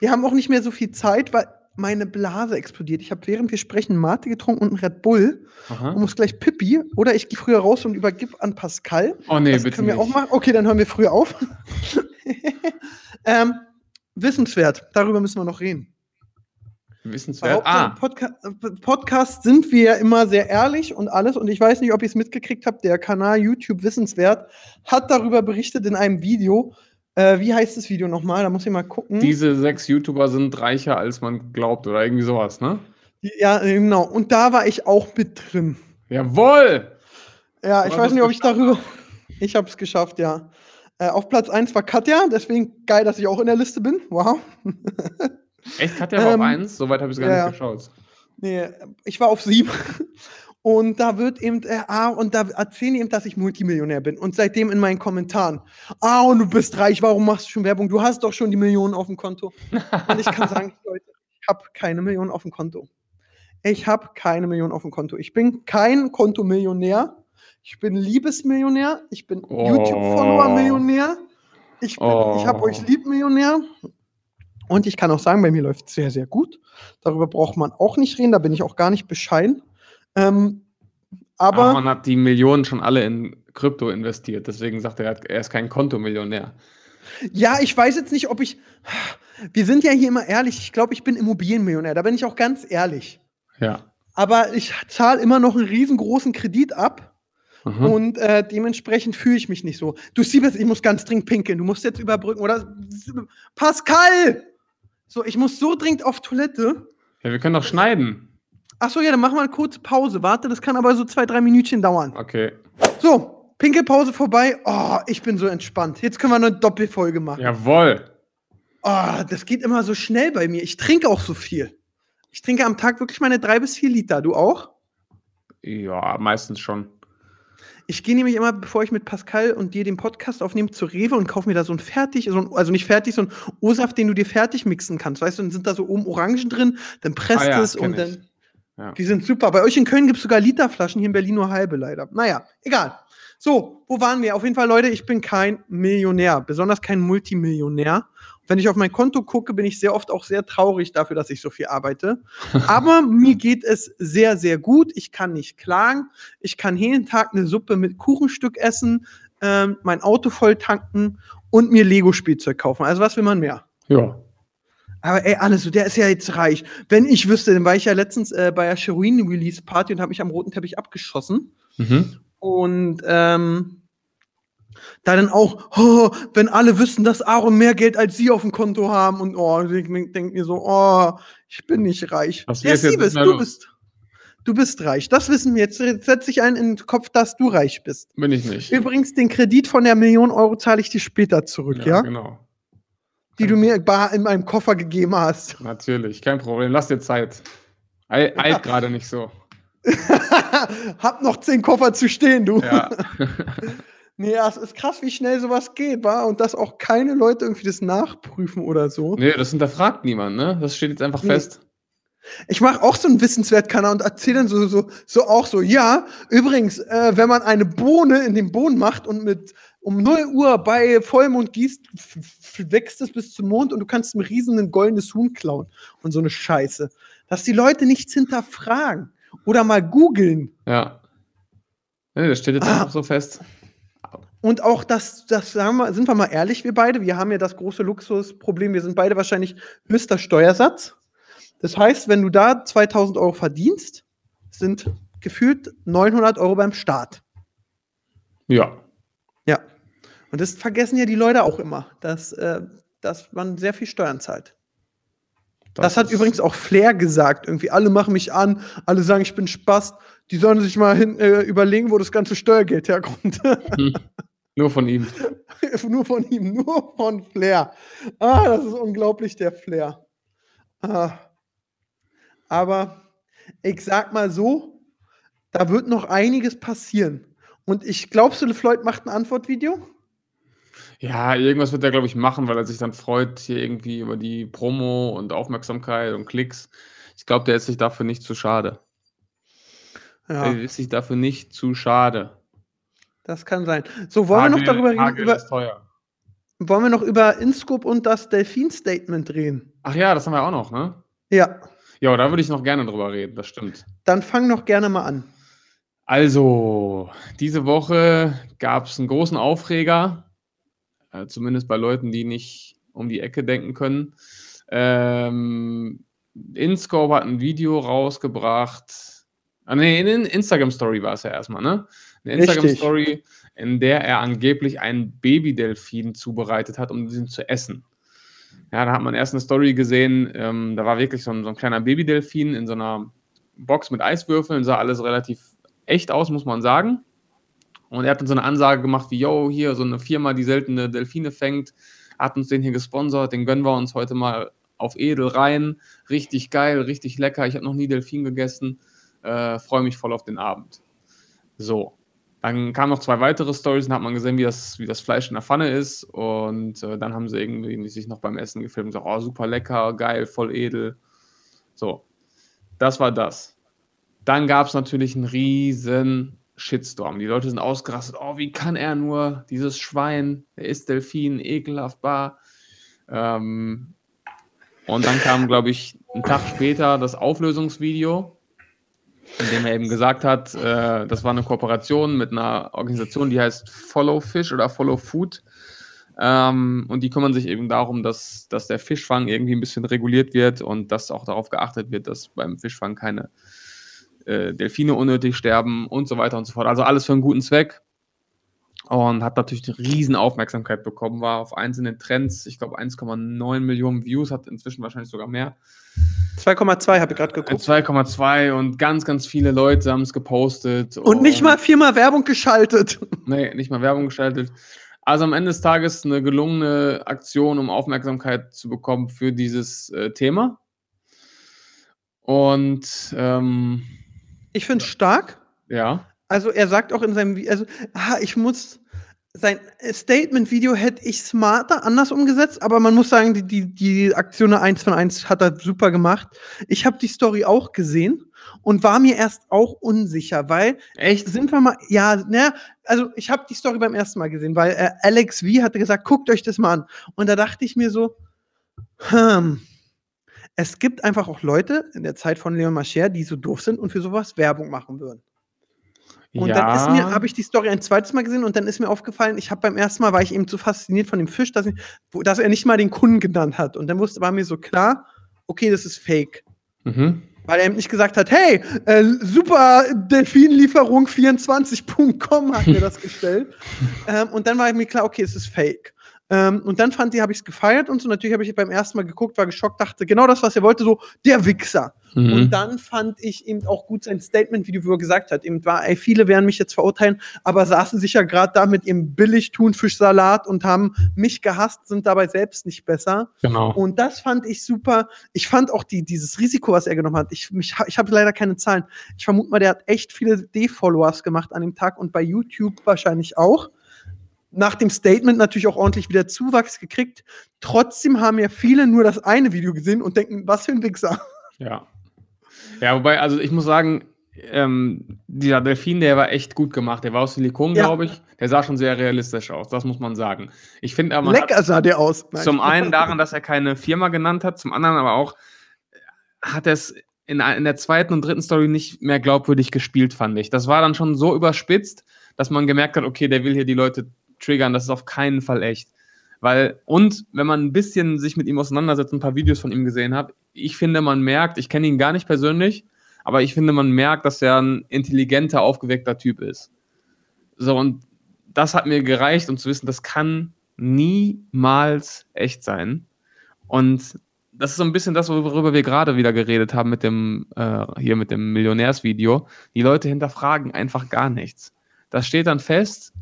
wir haben auch nicht mehr so viel Zeit, weil meine Blase explodiert. Ich habe während wir sprechen Mate getrunken und einen Red Bull Aha. und muss gleich Pippi. Oder ich gehe früher raus und übergib an Pascal. Oh nee, das bitte können wir nicht. auch machen. Okay, dann hören wir früher auf. ähm, wissenswert, darüber müssen wir noch reden. Wissenswert. Ah, Podca Podcast sind wir ja immer sehr ehrlich und alles. Und ich weiß nicht, ob ihr es mitgekriegt habt. Der Kanal YouTube Wissenswert hat darüber berichtet in einem Video. Äh, wie heißt das Video nochmal? Da muss ich mal gucken. diese sechs YouTuber sind reicher, als man glaubt oder irgendwie sowas, ne? ja, genau. Und da war ich auch mit drin. Jawohl! Ja, ich weiß nicht, ob ich darüber. Ich habe es geschafft, ja. Äh, auf Platz 1 war Katja, deswegen geil, dass ich auch in der Liste bin. Wow. Echt? Katja war Ähm, auf eins? Soweit habe ich es gar ja, nicht geschaut. Nee, ich war auf sieben. Und da wird eben, äh, ah, und da erzählen die eben, dass ich Multimillionär bin. Und seitdem in meinen Kommentaren, ah, und du bist reich, warum machst du schon Werbung? Du hast doch schon die Millionen auf dem Konto. Und ich kann sagen, Leute, ich habe keine Millionen auf dem Konto. Ich habe keine Millionen auf dem Konto. Ich bin kein Kontomillionär. Ich bin Liebesmillionär. Ich bin Oh. YouTube-Follower-Millionär. Ich, bin- ich habe Oh. euch lieb, Millionär. Und ich kann auch sagen, bei mir läuft es sehr, sehr gut. Darüber braucht man auch nicht reden. Da bin ich auch gar nicht bescheiden. Ähm, aber Aaron hat die Millionen schon alle in Krypto investiert. Deswegen sagt er, er ist kein Kontomillionär. ja, ich weiß jetzt nicht, ob ich. Wir sind ja hier immer ehrlich. Ich glaube, ich bin Immobilienmillionär. Da bin ich auch ganz ehrlich. Ja. Aber ich zahle immer noch einen riesengroßen Kredit ab. Mhm. Und äh, dementsprechend fühle ich mich nicht so. Du Siebes, ich muss ganz dringend pinkeln. Du musst jetzt überbrücken. Oder Pascal! So, ich muss so dringend auf Toilette. Ja, wir können doch schneiden. Achso, ja, dann machen wir eine kurze Pause. Warte, das kann aber so zwei, drei Minütchen dauern. Okay. So, Pinkelpause vorbei. Oh, ich bin so entspannt. Jetzt können wir eine Doppelfolge machen. Jawohl. Oh, das geht immer so schnell bei mir. Ich trinke auch so viel. Ich trinke am Tag wirklich meine drei bis vier Liter. Du auch? Ja, meistens schon. Ich gehe nämlich immer, bevor ich mit Pascal und dir den Podcast aufnehme, zu Rewe und kaufe mir da so ein fertig, so ein, also nicht fertig, so ein O-Saft, den du dir fertig mixen kannst. Weißt du, dann sind da so oben Orangen drin, dann presst Ah ja, es und dann. Ja. Die sind super. Bei euch in Köln gibt es sogar Literflaschen, hier in Berlin nur halbe leider. Naja, egal. So, wo waren wir? Auf jeden Fall, Leute, ich bin kein Millionär, besonders kein Multimillionär. Wenn ich auf mein Konto gucke, bin ich sehr oft auch sehr traurig dafür, dass ich so viel arbeite. Aber mir geht es sehr, sehr gut. Ich kann nicht klagen. Ich kann jeden Tag eine Suppe mit Kuchenstück essen, ähm, mein Auto voll tanken und mir Lego-Spielzeug kaufen. Also was will man mehr? Ja. Aber ey, Anne, so der ist ja jetzt reich. Wenn ich wüsste, dann war ich ja letztens äh, bei der Sheroin Release Party und habe mich am roten Teppich abgeschossen. Mhm. Und ähm, da dann auch, oh, wenn alle wissen, dass Aaron mehr Geld als sie auf dem Konto haben und oh, ich denke mir so, oh, ich bin nicht reich. Was Ja, Siebes, mehr du bist, du bist reich. Das wissen wir jetzt. Jetzt setz dich ein in den Kopf, dass du reich bist. Bin ich nicht. Übrigens, den Kredit von der Million Euro zahle ich dir später zurück, ja? genau. Die du mir bar in meinem Koffer gegeben hast. Natürlich, kein Problem. Lass dir Zeit. Eil, eilt gerade nicht so. Hab noch zehn Koffer zu stehen, du. Ja. Nee, ja, es ist krass, wie schnell sowas geht, wa? Und dass auch keine Leute irgendwie das nachprüfen oder so. nee, das hinterfragt niemand, ne? Das steht jetzt einfach Nee. fest. Ich mache auch so einen Wissenswertkanal und erzähle dann so, so, so auch so, ja, übrigens, äh, wenn man eine Bohne in den Boden macht und mit um 0 Uhr bei Vollmond gießt, wächst es bis zum Mond und du kannst einem Riesen ein goldenes Huhn klauen und so eine Scheiße. Dass die Leute nichts hinterfragen oder mal googeln. Ja. Nee, das steht jetzt Ah. einfach so fest. Und auch das, das sagen wir, sind wir mal ehrlich, wir beide, wir haben ja das große Luxusproblem, wir sind beide wahrscheinlich höchster Steuersatz. Das heißt, wenn du da 2000 Euro verdienst, sind gefühlt 900 Euro beim Staat. Ja. Ja. Und das vergessen ja die Leute auch immer, dass, äh, dass man sehr viel Steuern zahlt. Das, hat ist- übrigens auch Flair gesagt. Irgendwie alle machen mich an, alle sagen, ich bin Spaß. Die sollen sich mal hin, äh, überlegen, wo das ganze Steuergeld herkommt. Nur von ihm. nur von ihm, nur von Flair. Ah, das ist unglaublich, der Flair. Ah. Aber ich sag mal so, da wird noch einiges passieren. Und ich glaubst du, Floyd macht ein Antwortvideo? Ja, irgendwas wird er, glaube ich, machen, weil er sich dann freut, hier irgendwie über die Promo und Aufmerksamkeit und Klicks. Ich glaube, der ist sich dafür nicht zu schade. Ja, Der ist sich dafür nicht zu schade. Das kann sein. So, wollen wir noch darüber reden? Hagel Über, ist teuer. wollen wir noch über Inscope und das Delfin-Statement reden? Ach ja, das haben wir auch noch, ne? Ja, Ja, da würde ich noch gerne drüber reden, das stimmt. dann fang noch gerne mal an. Also, diese Woche gab es einen großen Aufreger, äh, zumindest bei Leuten, die nicht um die Ecke denken können. Ähm, InScope hat ein Video rausgebracht. Ah, nee, in in Instagram-Story war es ja erstmal, ne? Eine. Instagram-Story, in der er angeblich einen Babydelfin zubereitet hat, um diesen zu essen. Ja, da hat man erst eine Story gesehen, ähm, da war wirklich so ein, so ein kleiner Babydelfin in so einer Box mit Eiswürfeln, sah alles relativ echt aus, muss man sagen. Und er hat dann so eine Ansage gemacht wie, yo, hier so eine Firma, die seltene Delfine fängt, hat uns den hier gesponsert, den gönnen wir uns heute mal auf edel rein. Richtig geil, richtig lecker. Ich habe noch nie Delfin gegessen. Äh, Freue mich voll auf den Abend. So. Dann kamen noch zwei weitere Stories und hat man gesehen, wie das, wie das Fleisch in der Pfanne ist. Und äh, dann haben sie irgendwie sich noch beim Essen gefilmt und gesagt, oh, super lecker, geil, voll edel. So, das war das. Dann gab es natürlich einen riesen Shitstorm. Die Leute sind ausgerastet. Oh, wie kann er nur? Dieses Schwein, der ist Delfin, ekelhaft bar. Ähm, und dann kam, glaube ich, einen Tag später das Auflösungsvideo in dem er eben gesagt hat, äh, das war eine Kooperation mit einer Organisation, die heißt Follow Fish oder Follow Food. Ähm, und die kümmern sich eben darum, dass, dass der Fischfang irgendwie ein bisschen reguliert wird und dass auch darauf geachtet wird, dass beim Fischfang keine äh, Delfine unnötig sterben und so weiter und so fort. Also alles für einen guten Zweck. Und hat natürlich eine riesen Aufmerksamkeit bekommen, war auf einzelnen Trends, ich glaube 1,9 Millionen Views, hat inzwischen wahrscheinlich sogar mehr. 2,2 habe ich gerade geguckt. 2,2 und ganz, ganz viele Leute haben es gepostet. Und, und nicht mal viermal Werbung geschaltet. Nee, nicht mal Werbung geschaltet. Also am Ende des Tages eine gelungene Aktion, um Aufmerksamkeit zu bekommen für dieses äh, Thema. Und ähm, ich finde es stark. Ja. Also er sagt auch in seinem, also ah, ich muss sein Statement-Video hätte ich smarter anders umgesetzt, aber man muss sagen, die, die, die Aktion 1 von 1 hat er super gemacht. Ich habe die Story auch gesehen und war mir erst auch unsicher, weil echt sind wir mal ja, ne, also ich habe die Story beim ersten Mal gesehen, weil äh, Alex V hatte gesagt, guckt euch das mal an und da dachte ich mir so, hm, es gibt einfach auch Leute in der Zeit von Leon Mascher, die so doof sind und für sowas Werbung machen würden. Und ja. dann ist mir, habe ich die Story ein zweites Mal gesehen und dann ist mir aufgefallen, ich habe beim ersten Mal war ich eben zu fasziniert von dem Fisch, dass, ich, dass er nicht mal den Kunden genannt hat. Und dann wusste, war mir so klar, okay, das ist fake. Mhm. Weil er eben nicht gesagt hat, hey, äh, super Delfinlieferung 24.com hat mir das gestellt. ähm, und dann war mir klar, okay, es ist fake. Ähm, und dann fand die, habe ich es gefeiert und so. Natürlich habe ich beim ersten Mal geguckt, war geschockt, dachte, genau das, was er wollte, so, der Wichser. Mhm. Und dann fand ich eben auch gut sein Statement, wie du gesagt hast. Eben war, ey, viele werden mich jetzt verurteilen, aber saßen sich ja gerade da mit ihrem Billig-Thunfischsalat und haben mich gehasst, sind dabei selbst nicht besser. Genau. Und das fand ich super. Ich fand auch die, dieses Risiko, was er genommen hat. Ich, mich, ich habe leider keine Zahlen. Ich vermute mal, der hat echt viele D-Followers gemacht an dem Tag und bei YouTube wahrscheinlich auch nach dem Statement natürlich auch ordentlich wieder Zuwachs gekriegt. Trotzdem haben ja viele nur das eine Video gesehen und denken, was für ein Wichser. Ja. Ja, wobei, also ich muss sagen, ähm, dieser Delfin, der war echt gut gemacht. Der war aus Silikon, ja. glaube ich. Der sah schon sehr realistisch aus, das muss man sagen. Ich finde aber. Lecker sah der aus. Nein. Zum einen daran, dass er keine Firma genannt hat, zum anderen aber auch hat er es in, in der zweiten und dritten Story nicht mehr glaubwürdig gespielt, fand ich. Das war dann schon so überspitzt, dass man gemerkt hat, okay, der will hier die Leute triggern, das ist auf keinen Fall echt. Weil, und wenn man ein bisschen sich mit ihm auseinandersetzt, ein paar Videos von ihm gesehen hat, ich finde, man merkt, ich kenne ihn gar nicht persönlich, aber ich finde, man merkt, dass er ein intelligenter, aufgeweckter Typ ist. So, und das hat mir gereicht, um zu wissen, das kann niemals echt sein. Und das ist so ein bisschen das, worüber wir gerade wieder geredet haben mit dem, äh, hier mit dem Millionärsvideo. Die Leute hinterfragen einfach gar nichts. Das steht dann fest,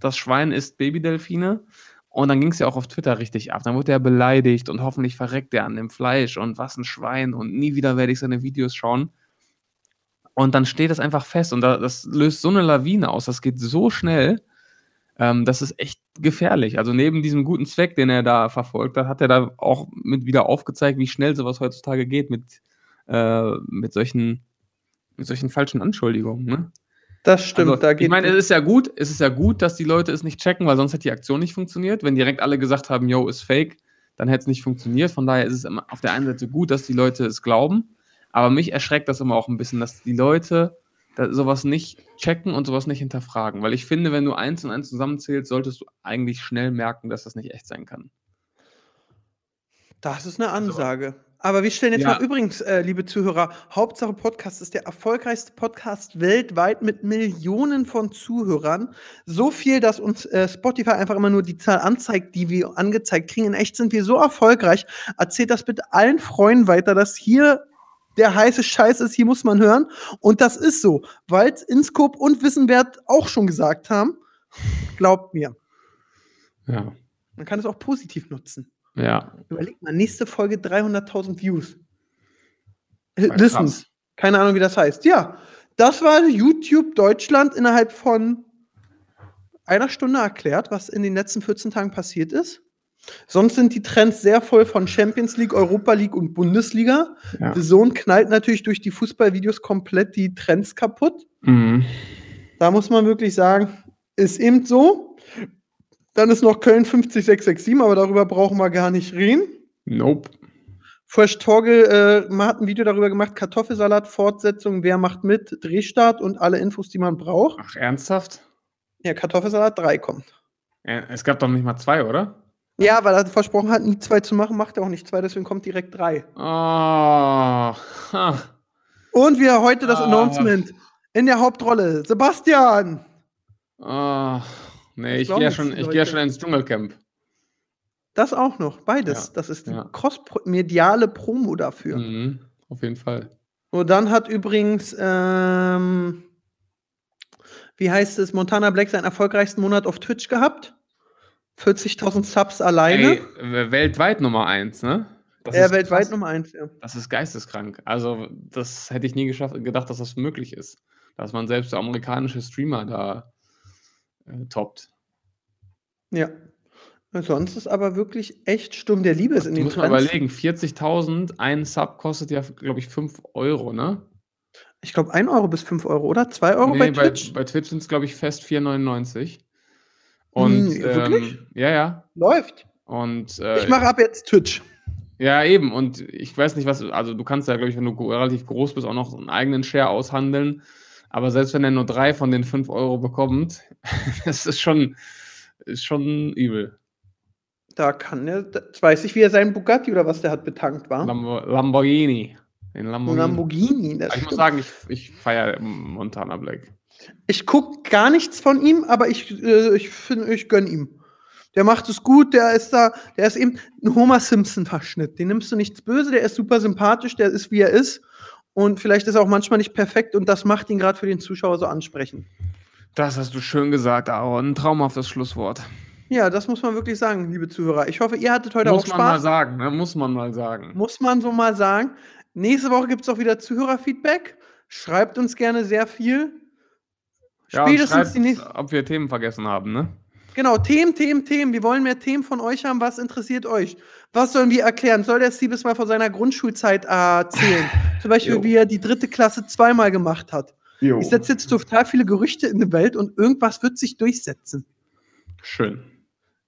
das Schwein isst Babydelfine. Und dann ging es ja auch auf Twitter richtig ab. Dann wurde er beleidigt und hoffentlich verreckt er an dem Fleisch und was ein Schwein und nie wieder werde ich seine Videos schauen. Und dann steht das einfach fest und das löst so eine Lawine aus. Das geht so schnell. Ähm, das ist echt gefährlich. Also neben diesem guten Zweck, den er da verfolgt hat, hat er da auch mit wieder aufgezeigt, wie schnell sowas heutzutage geht mit, äh, mit, solchen, mit solchen falschen Anschuldigungen. Ne? Das stimmt. Also, da ich meine, es ist ja gut, es ist ja gut, dass die Leute es nicht checken, weil sonst hätte die Aktion nicht funktioniert. Wenn direkt alle gesagt haben, yo, ist fake, dann hätte es nicht funktioniert. Von daher ist es immer auf der einen Seite gut, dass die Leute es glauben, aber mich erschreckt das immer auch ein bisschen, dass die Leute sowas nicht checken und sowas nicht hinterfragen. Weil ich finde, wenn du eins und eins zusammenzählst, solltest du eigentlich schnell merken, dass das nicht echt sein kann. Das ist eine Ansage. Aber wir stellen jetzt ja. mal übrigens, äh, liebe Zuhörer, Hauptsache Podcast ist der erfolgreichste Podcast weltweit mit Millionen von Zuhörern. So viel, dass uns äh, Spotify einfach immer nur die Zahl anzeigt, die wir angezeigt kriegen. In echt sind wir so erfolgreich. Erzählt das bitte allen Freunden weiter, dass hier der heiße Scheiß ist, hier muss man hören. Und das ist so, weil Inscope und Wissenwert auch schon gesagt haben. Glaubt mir. Ja. Man kann es auch positiv nutzen. Ja. Überleg mal, nächste Folge 300.000 Views. Äh. Listens. Keine Ahnung, wie das heißt. Ja, das war YouTube Deutschland innerhalb von einer Stunde erklärt, was in den letzten 14 Tagen passiert ist. Sonst sind die Trends sehr voll von Champions League, Europa League und Bundesliga. Ja. The Zone knallt natürlich durch die Fußballvideos komplett die Trends kaputt. Mhm. Da muss man wirklich sagen, ist eben so. Dann ist noch Köln 50667, aber darüber brauchen wir gar nicht reden. Nope. Fresh Torgel äh, man hat ein Video darüber gemacht, Kartoffelsalat, Fortsetzung, wer macht mit, Drehstart und alle Infos, die man braucht. Ach, ernsthaft? Ja, Kartoffelsalat 3 kommt. Ja, Es gab doch nicht mal zwei, oder? Ja, weil er versprochen hat, nie zwei zu machen, macht er auch nicht zwei, deswegen kommt direkt 3. Oh. Ha. Und wieder heute das Ah. Announcement. In der Hauptrolle Sebastian. Oh. Nee, Ich ich gehe ja schon, ich ja Leute- schon ins Dschungelcamp. Das auch noch, beides. Ja, Das ist ja. cross-mediale Promo dafür. Mhm. Auf jeden Fall. Und dann hat übrigens, ähm, wie heißt es, Montana Black seinen erfolgreichsten Monat auf Twitch gehabt. 40.000 Subs alleine. Ey, weltweit Nummer eins, ne? Das ist weltweit krass. Nummer eins, ja. Das ist geisteskrank. Also, das hätte ich nie geschafft, gedacht, dass das möglich ist. Dass man selbst so amerikanische Streamer da äh, toppt. Ja. Sonst ist aber wirklich echt Sturm der Liebe ist in den musst mal Trends. überlegen, 40.000, ein Sub kostet ja, glaube ich, 5 Euro, ne? Ich glaube 1 Euro bis 5 Euro, oder? 2 Euro bei Nee, bei, Twitch? bei Twitch sind es, glaube ich, fest 4,99. Und Hm, wirklich? ähm, ja, ja. Läuft. Und äh, Ich mache ab jetzt Twitch. ja, eben. Und ich weiß nicht, was, also du kannst ja, glaube ich, wenn du relativ groß bist, auch noch einen eigenen Share aushandeln. Aber selbst wenn er nur drei von den 5 Euro bekommt, das ist schon, ist schon übel. Da kann er, jetzt weiß ich, wie er seinen Bugatti oder was der hat betankt war. Lambo Lamborghini. Den Lamborghini. Lamborghini. Ich muss sagen, ich, ich feiere Montana Black. Ich gucke gar nichts von ihm, aber ich, äh, ich finde, ich gönn ihm. Der macht es gut, der ist da, der ist eben ein Homer Simpson-Verschnitt. Den nimmst du nichts böse, der ist super sympathisch, der ist wie er ist. Und vielleicht ist er auch manchmal nicht perfekt und das macht ihn gerade für den Zuschauer so ansprechend. Das hast du schön gesagt, Aaron. Ein traumhaftes Schlusswort. Ja, das muss man wirklich sagen, liebe Zuhörer. Ich hoffe, ihr hattet heute Muss auch man mal Spaß. sagen, ne? Muss man mal sagen. Muss man so mal sagen. Nächste Woche gibt es auch wieder Zuhörerfeedback. Schreibt uns gerne sehr viel. Ja, Spätestens schreibt, die nächste. ob wir Themen vergessen haben, ne? Genau, Themen, Themen, Themen. Wir wollen mehr Themen von euch haben. Was interessiert euch? Was sollen wir erklären? Soll der Siebes mal von seiner Grundschulzeit erzählen? Zum Beispiel, Jo. wie er die dritte Klasse zweimal gemacht hat. Jo. Ich setze jetzt total viele Gerüchte in die Welt und irgendwas wird sich durchsetzen. Schön.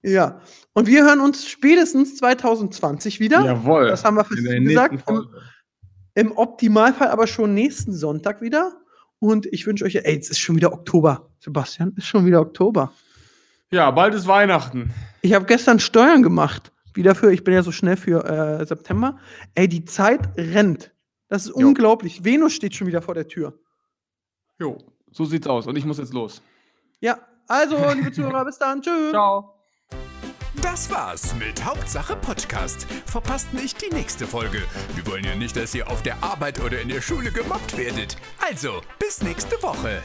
Ja. Und wir hören uns spätestens 2020 wieder. Jawohl. Das haben wir In der gesagt. Folge. Im Optimalfall aber schon nächsten Sonntag wieder. Und ich wünsche euch, ey, es ist schon wieder Oktober. Sebastian, ist schon wieder Oktober. Ja, bald ist Weihnachten. Ich habe gestern Steuern gemacht. Wieder für, ich bin ja so schnell für äh, September. Ey, die Zeit rennt. Das ist Jo. unglaublich. Venus steht schon wieder vor der Tür. Jo, so sieht's aus. Und ich muss jetzt los. Ja, also, liebe Zuhörer, bis dann. Tschüss. Ciao. Das war's mit Hauptsache Podcast. Verpasst nicht die nächste Folge. Wir wollen ja nicht, dass ihr auf der Arbeit oder in der Schule gemobbt werdet. Also, bis nächste Woche.